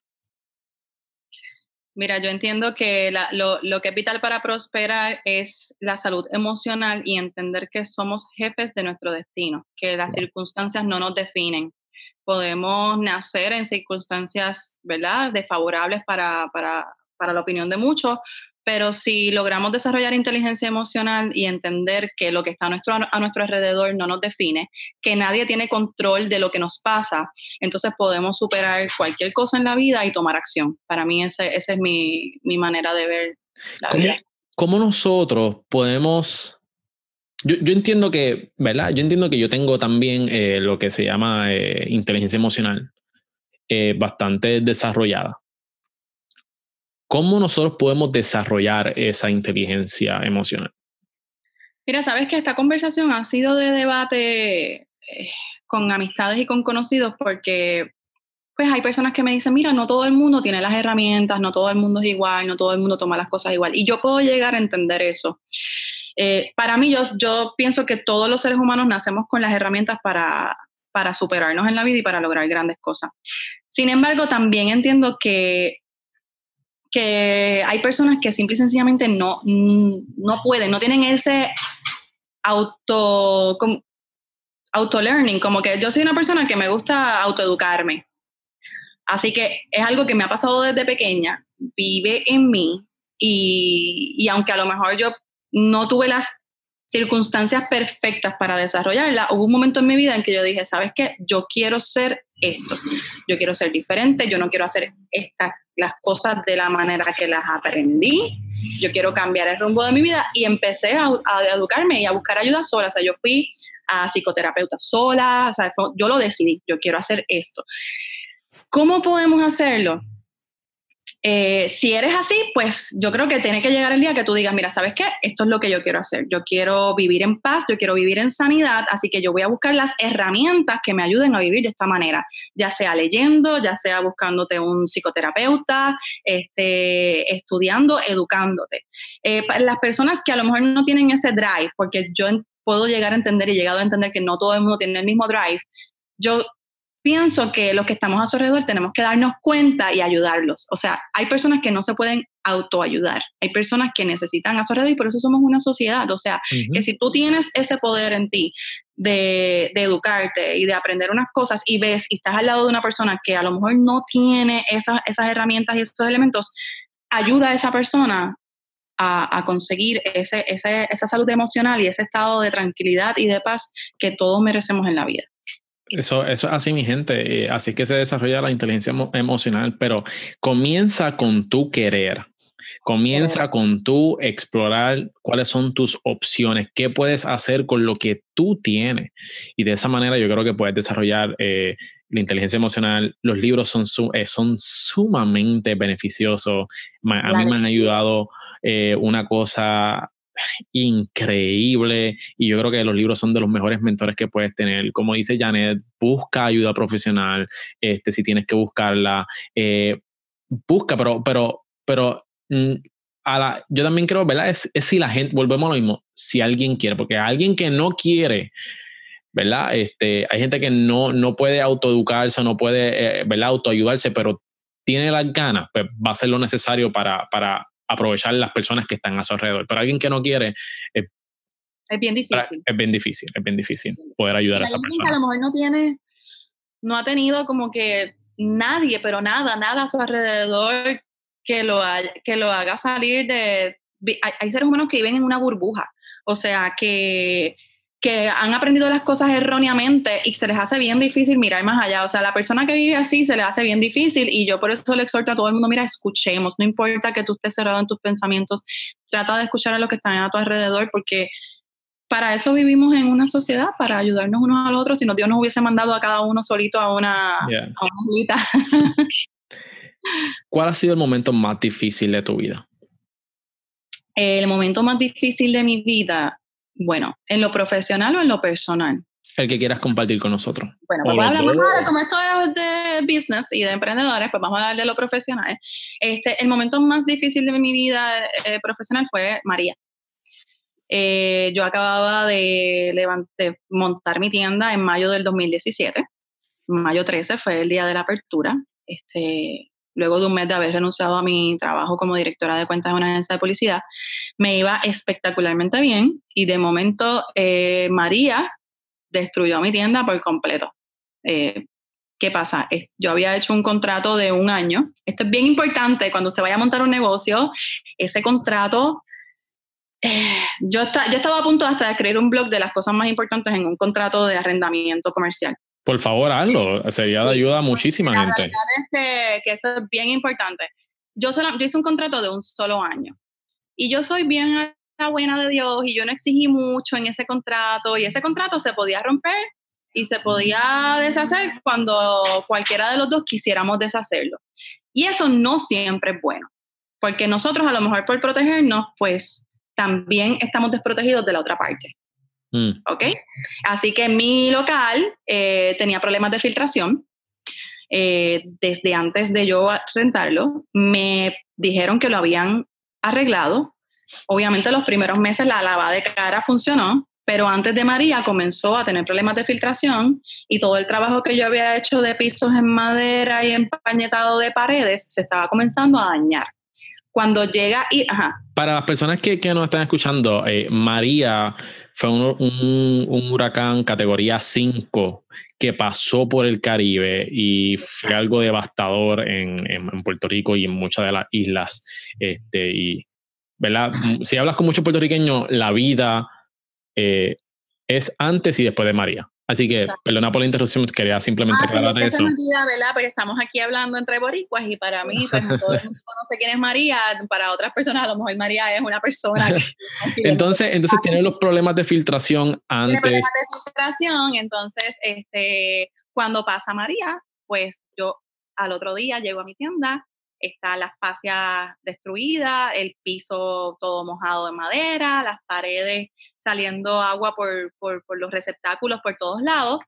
Mira, yo entiendo que la- lo, lo que es vital para prosperar es la salud emocional y entender que somos jefes de nuestro destino, que las circunstancias no nos definen. Podemos nacer en circunstancias, ¿verdad?, desfavorables para, para, para la opinión de muchos, pero si logramos desarrollar inteligencia emocional y entender que lo que está a nuestro, a nuestro alrededor no nos define, que nadie tiene control de lo que nos pasa, entonces podemos superar cualquier cosa en la vida y tomar acción. Para mí ese- esa es mi, mi manera de ver la ¿Cómo, vida. cómo nosotros podemos... Yo, yo entiendo que, ¿verdad? Yo entiendo que yo tengo también eh, lo que se llama eh, inteligencia emocional eh, bastante desarrollada. ¿Cómo nosotros podemos desarrollar esa inteligencia emocional? Mira, sabes que esta conversación ha sido de debate eh, con amistades y con conocidos porque pues hay personas que me dicen, mira, no todo el mundo tiene las herramientas, no todo el mundo es igual, no todo el mundo toma las cosas igual. Y yo puedo llegar a entender eso. Eh, para mí, yo, yo pienso que todos los seres humanos nacemos con las herramientas para, para superarnos en la vida y para lograr grandes cosas. Sin embargo, también entiendo que que hay personas que simple y sencillamente no, no pueden, no tienen ese auto, como, auto-learning, como que yo soy una persona que me gusta autoeducarme. Así que es algo que me ha pasado desde pequeña, vive en mí y, y aunque a lo mejor yo no tuve las circunstancias perfectas para desarrollarla, hubo un momento en mi vida en que yo dije, ¿sabes qué? Yo quiero ser esto, yo quiero ser diferente, yo no quiero hacer estas las cosas de la manera que las aprendí, yo quiero cambiar el rumbo de mi vida y empecé a, educarme y a buscar ayuda sola, o sea, yo fui a psicoterapeuta sola, o sea, yo lo decidí, yo quiero hacer esto. ¿Cómo podemos hacerlo? Eh, si eres así, pues yo creo que tiene que llegar el día que tú digas, mira, ¿sabes qué? Esto es lo que yo quiero hacer. Yo quiero vivir en paz, yo quiero vivir en sanidad, así que yo voy a buscar las herramientas que me ayuden a vivir de esta manera, ya sea leyendo, ya sea buscándote un psicoterapeuta, este, estudiando, educándote. Eh, las personas que a lo mejor no tienen ese drive, porque yo puedo llegar a entender y he llegado a entender que no todo el mundo tiene el mismo drive, yo pienso que los que estamos a su alrededor tenemos que darnos cuenta y ayudarlos. O sea, hay personas que no se pueden autoayudar, hay personas que necesitan a su alrededor y por eso somos una sociedad. O sea, que si tú tienes ese poder en ti de, educarte y de aprender unas cosas y ves y estás al lado de una persona que a lo mejor no tiene esas, esas herramientas y esos elementos, ayuda a esa persona a, conseguir ese, esa salud emocional y ese estado de tranquilidad y de paz que todos merecemos en la vida. Eso, eso es así, mi gente. Eh, así que se desarrolla la inteligencia emocional, pero comienza con tu querer. Comienza con tu explorar cuáles son tus opciones, qué puedes hacer con lo que tú tienes. Y de esa manera yo creo que puedes desarrollar eh, la inteligencia emocional. Los libros son, eh, son sumamente beneficiosos. a mí me han ayudado una cosa increíble y yo creo que los libros son de los mejores mentores que puedes tener. Como dice Janet, busca ayuda profesional, este, si tienes que buscarla, eh, busca, pero, pero, pero mm, a la, yo también creo, ¿verdad? Es, si la gente, volvemos a lo mismo, si alguien quiere, porque alguien que no quiere, ¿verdad? Este, hay gente que no, no puede autoeducarse, no puede, eh, ¿verdad? Autoayudarse, pero tiene las ganas, pues va a ser lo necesario para, para aprovechar las personas que están a su alrededor. Pero alguien que no quiere, es bien difícil. Es bien difícil, es bien difícil poder ayudar a esa persona. Que a lo mejor no tiene, no ha tenido como que nadie, pero nada, nada a su alrededor que lo, que lo haga salir de... Hay, hay seres humanos que viven en una burbuja, o sea, que que han aprendido las cosas erróneamente y se les hace bien difícil mirar más allá. O sea, la persona que vive así se le hace bien difícil y yo por eso le exhorto a todo el mundo, mira, escuchemos, no importa que tú estés cerrado en tus pensamientos, trata de escuchar a los que están a tu alrededor porque para eso vivimos en una sociedad, para ayudarnos unos a los otros, si no Dios nos hubiese mandado a cada uno solito a una, ¿Cuál ha sido el momento más difícil de tu vida? El momento más difícil de mi vida, bueno, ¿en lo profesional o en lo personal? El que quieras compartir con nosotros. Bueno, pues hablamos ahora, como esto es de business y de emprendedores, pues vamos a hablar de lo profesional. Este, el momento más difícil de mi vida eh, profesional fue María. Eh, yo acababa de, de, montar mi tienda en mayo del 2017. Mayo 13 fue el día de la apertura. Este, luego de un mes de haber renunciado a mi trabajo como directora de cuentas de una agencia de publicidad, me iba espectacularmente bien y de momento eh, María destruyó mi tienda por completo. Eh, ¿Qué pasa? Yo había hecho un contrato de un año. Esto es bien importante cuando usted vaya a montar un negocio. Ese contrato, eh, yo, está, yo estaba a punto hasta de escribir un blog de las cosas más importantes en un contrato de arrendamiento comercial. Por favor, hazlo. Sería de ayuda a muchísima la gente. La verdad es que, que, esto es bien importante. Yo, solo, yo hice un contrato de un solo año. Y yo soy bien a la buena de Dios y yo no exigí mucho en ese contrato. Y ese contrato se podía romper y se podía deshacer cuando cualquiera de los dos quisiéramos deshacerlo. Y eso no siempre es bueno. Porque nosotros a lo mejor por protegernos, pues también estamos desprotegidos de la otra parte. Mm. ¿Ok? Así que mi local eh, tenía problemas de filtración. Eh, desde antes de yo rentarlo, me dijeron que lo habían arreglado. Obviamente los primeros meses la lavada de cara funcionó, pero antes de María comenzó a tener problemas de filtración y todo el trabajo que yo había hecho de pisos en madera y empañetado de paredes se estaba comenzando a dañar. Cuando llega y... Para las personas que, que nos están escuchando, eh, María fue un, huracán categoría 5 que pasó por el Caribe y fue algo devastador en, Puerto Rico y en muchas de las islas. Este, y, ¿verdad? Si hablas con muchos puertorriqueños, la vida eh, es antes y después de María. Así que, perdona por la interrupción, quería simplemente ah, aclarar eso. ¿verdad? Porque estamos aquí hablando entre boricuas y para mí, pues todo el mundo conoce quién es María, para otras personas a lo mejor María es una persona entonces, entonces tiene los problemas de filtración antes. Tiene problemas de filtración, entonces, este, cuando pasa María, pues yo al otro día llego a mi tienda está la fascia destruida, el piso todo mojado de madera, las paredes saliendo agua por, por, los receptáculos por todos lados.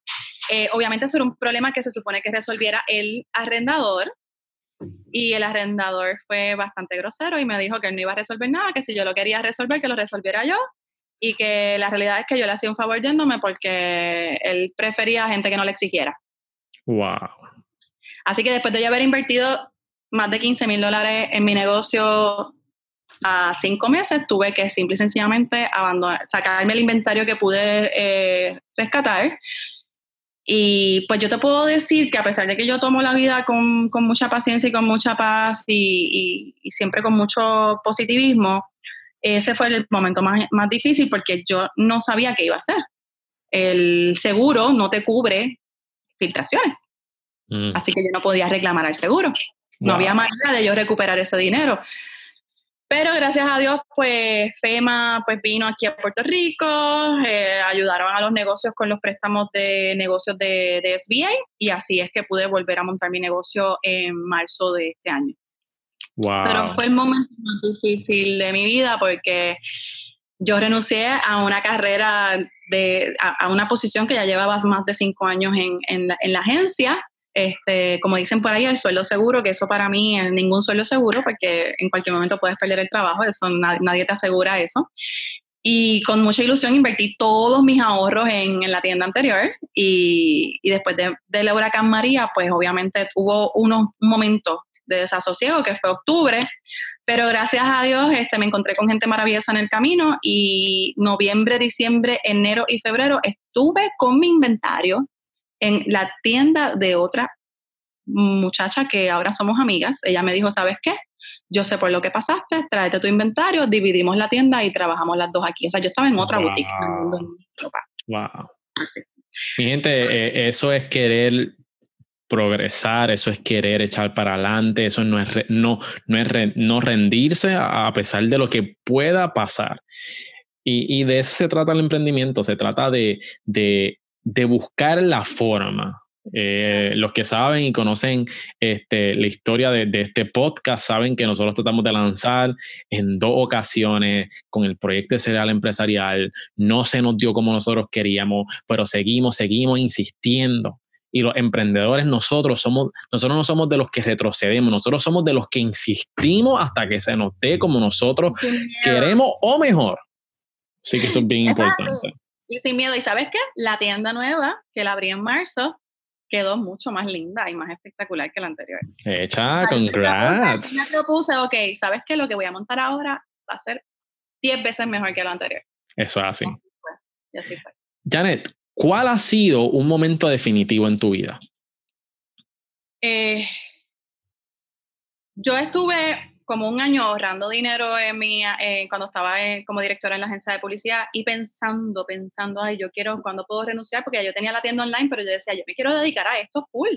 Eh, obviamente eso era un problema que se supone que resolviera el arrendador y el arrendador fue bastante grosero y me dijo que él no iba a resolver nada, que si yo lo quería resolver, que lo resolviera yo y que la realidad es que yo le hacía un favor yéndome porque él prefería gente que no le exigiera. Wow. Así que después de yo haber invertido más de 15 mil dólares en mi negocio a cinco meses, tuve que simple y sencillamente abandonar, sacarme el inventario que pude eh, rescatar. Y pues yo te puedo decir que a pesar de que yo tomo la vida con, con mucha paciencia y con mucha paz y, y, y siempre con mucho positivismo, ese fue el momento más, más difícil porque yo no sabía qué iba a hacer. El seguro no te cubre filtraciones. Mm. Así que yo no podía reclamar al seguro. No había manera de yo recuperar ese dinero. Pero gracias a Dios, pues FEMA pues, vino aquí a Puerto Rico, eh, ayudaron a los negocios con los préstamos de negocios de, de SBA y así es que pude volver a montar mi negocio en marzo de este año. Pero fue el momento más difícil de mi vida porque yo renuncié a una carrera, de, a, una posición que ya llevaba más de cinco años en, en, la, en, la, agencia. Este, como dicen por ahí, el sueldo seguro, que eso para mí es ningún sueldo seguro porque en cualquier momento puedes perder el trabajo, eso nadie, te asegura eso. Y con mucha ilusión invertí todos mis ahorros en, en la tienda anterior y, y después de, del huracán María, pues obviamente hubo unos, un momento de desasosiego, que fue octubre, pero gracias a Dios este, me encontré con gente maravillosa en el camino y noviembre, diciembre, enero y febrero estuve con mi inventario en la tienda de otra muchacha que ahora somos amigas. Ella me dijo, ¿sabes qué? Yo sé por lo que pasaste, tráete tu inventario, dividimos la tienda y trabajamos las dos aquí. O sea, yo estaba en otra boutique Wow. Mi gente, eh, eso es querer progresar, eso es querer echar para adelante, eso no es, no, no es no rendirse a pesar de lo que pueda pasar. Y, y, de eso se trata el emprendimiento, se trata de, de, de buscar la forma. Eh, los que saben y conocen este, la historia de, de, este podcast saben que nosotros tratamos de lanzar en dos ocasiones con el proyecto de cereal empresarial. No se nos dio como nosotros queríamos, pero seguimos, seguimos insistiendo y los emprendedores nosotros somos, nosotros no somos de los que retrocedemos, nosotros somos de los que insistimos hasta que se nos dé como nosotros queremos o mejor. Sí que eso es bien importante. Y sin miedo, ¿y sabes qué? La tienda nueva, que la abrí en marzo, quedó mucho más linda y más espectacular que la anterior. Hecha, congrats. Me propuse, ok, ¿sabes qué? Lo que voy a montar ahora va a ser 10 veces mejor que la anterior. Eso es así. así Janet, ¿Cuál ha sido un momento definitivo en tu vida? Eh, yo estuve como un año ahorrando dinero en mi, eh, cuando estaba eh, como directora en la agencia de policía y pensando, pensando, ay, yo quiero, ¿cuándo puedo renunciar? Porque yo tenía la tienda online, pero yo decía, yo me quiero dedicar a esto full.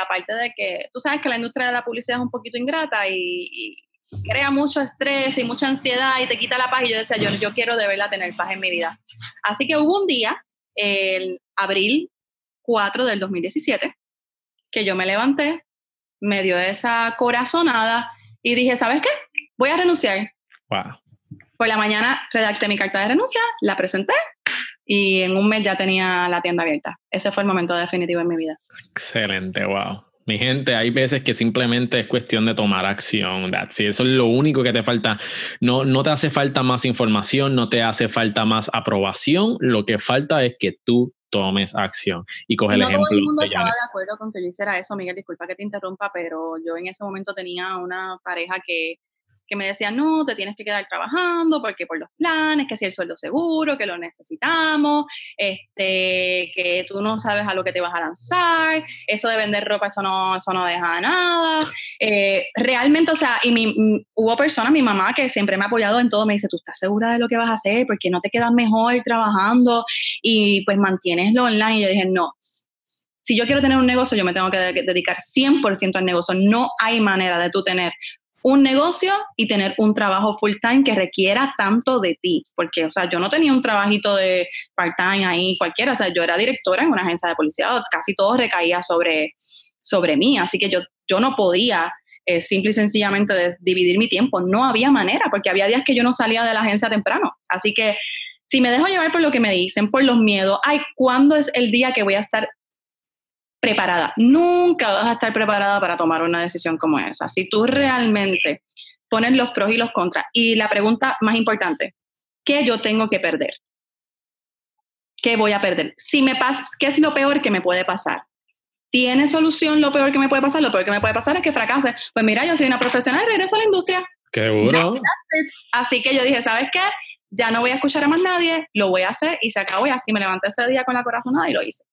aparte de que tú sabes que la industria de la publicidad es un poquito ingrata y, crea mucho estrés y mucha ansiedad y te quita la paz. Y yo decía, yo, yo quiero de verdad tener paz en mi vida. Así que hubo un día el abril 4 del 2017, que yo me levanté, me dio esa corazonada y dije, ¿sabes qué? Voy a renunciar. Wow. Por la mañana redacté mi carta de renuncia, la presenté y en un mes ya tenía la tienda abierta. Ese fue el momento definitivo en mi vida. Excelente, wow. Mi gente, hay veces que simplemente es cuestión de tomar acción. That's Eso es lo único que te falta. No, no te hace falta más información, no te hace falta más aprobación. Lo que falta es que tú tomes acción y coge el ejemplo. Todo el mundo estaba de acuerdo con que yo hiciera eso, Miguel. Disculpa que te interrumpa, pero yo en ese momento tenía una pareja que que me decían, no, te tienes que quedar trabajando porque por los planes, que si el sueldo seguro, que lo necesitamos, este, que tú no sabes a lo que te vas a lanzar, eso de vender ropa, eso no, eso no deja nada. Eh, realmente, o sea, y mi, hubo personas, mi mamá, que siempre me ha apoyado en todo, me dice, tú estás segura de lo que vas a hacer, porque no te quedas mejor trabajando y pues mantienes lo online. Y yo dije, no, si yo quiero tener un negocio, yo me tengo que dedicar 100% al negocio. No hay manera de tú tener un negocio y tener un trabajo full time que requiera tanto de ti, porque, o sea, yo no tenía un trabajito de part time ahí cualquiera, o sea, yo era directora en una agencia de policía, casi todo recaía sobre, sobre mí, así que yo, yo no podía eh, simple y sencillamente dividir mi tiempo. No había manera, porque había días que yo no salía de la agencia temprano. Así que si me dejo llevar por lo que me dicen, por los miedos, ay, ¿cuándo es el día que voy a estar preparada? Nunca vas a estar preparada para tomar una decisión como esa. Si tú realmente pones los pros y los contras, y la pregunta más importante, ¿qué yo tengo que perder? ¿Qué voy a perder? Si me pasa, ¿qué es lo peor que me puede pasar? ¿Tiene solución lo peor que me puede pasar? Lo peor que me puede pasar es que fracase. Pues mira, yo soy una profesional, regreso a la industria. Qué bueno. Así que yo dije, ¿sabes qué? Ya no voy a escuchar a más nadie, lo voy a hacer y se acabó y así me levanté ese día con la corazonada y lo hice.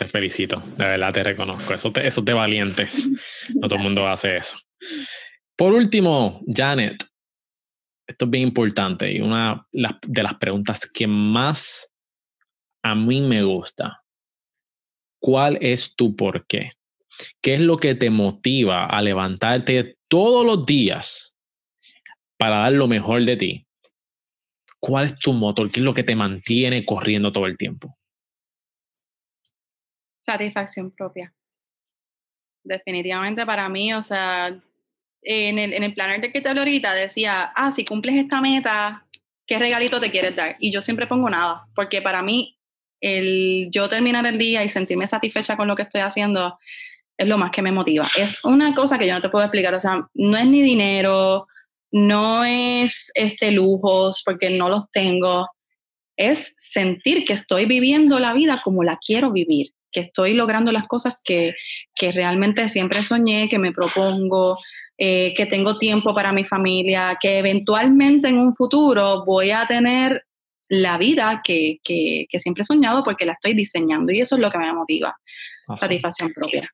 Te felicito, de verdad te reconozco. Eso te, eso te valientes. No todo el mundo hace eso. Por último, Janet, esto es bien importante y una de las preguntas que más a mí me gusta. ¿Cuál es tu por qué? ¿Qué es lo que te motiva a levantarte todos los días para dar lo mejor de ti? ¿Cuál es tu motor? ¿Qué es lo que te mantiene corriendo todo el tiempo? Satisfacción propia. Definitivamente para mí, o sea, en el, en el planner de que te hablo ahorita decía, ah, si cumples esta meta, ¿qué regalito te quieres dar? Y yo siempre pongo nada, porque para mí el yo terminar el día y sentirme satisfecha con lo que estoy haciendo es lo más que me motiva. Es una cosa que yo no te puedo explicar, o sea, no es ni dinero, no es este lujos, porque no los tengo, es sentir que estoy viviendo la vida como la quiero vivir, que estoy logrando las cosas que, que realmente siempre soñé, que me propongo, eh, que tengo tiempo para mi familia, que eventualmente en un futuro voy a tener la vida que, que, siempre he soñado porque la estoy diseñando y eso es lo que me motiva, satisfacción propia.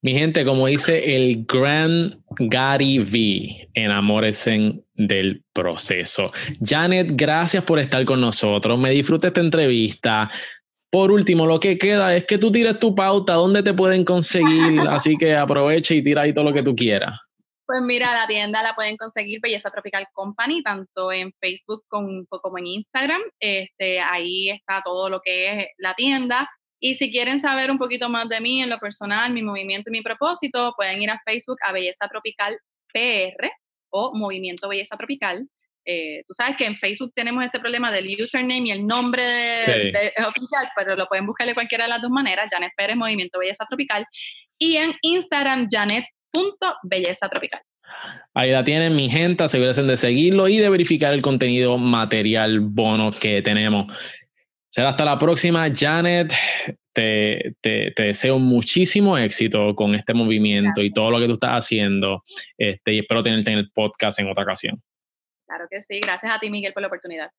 Mi gente, como dice el gran Gary V, enamórense del proceso. Janet, gracias por estar con nosotros. Me disfruté esta entrevista. Por último, lo que queda es que tú tires tu pauta, dónde te pueden conseguir, así que aprovecha y tira ahí todo lo que tú quieras. Pues mira, la tienda la pueden conseguir Belleza Tropical Company, tanto en Facebook como, en Instagram. Este, ahí está todo lo que es la tienda. Y si quieren saber un poquito más de mí en lo personal, mi movimiento y mi propósito, pueden ir a Facebook a Belleza Tropical PR o Movimiento Belleza Tropical. Eh, tú sabes que en Facebook tenemos este problema del username y el nombre oficial, pero lo pueden buscar de cualquiera de las dos maneras. Janet Pérez, Movimiento Belleza Tropical. Y en Instagram, Janet punto belleza tropical. Ahí la tienen, mi gente. Asegúrense de seguirlo y de verificar el contenido material bono que tenemos. Será hasta la próxima, Janet. Te, te, deseo muchísimo éxito con este movimiento y todo lo que tú estás haciendo. Este, y espero tenerte en el podcast en otra ocasión. Claro que sí. Gracias a ti, Miguel, por la oportunidad.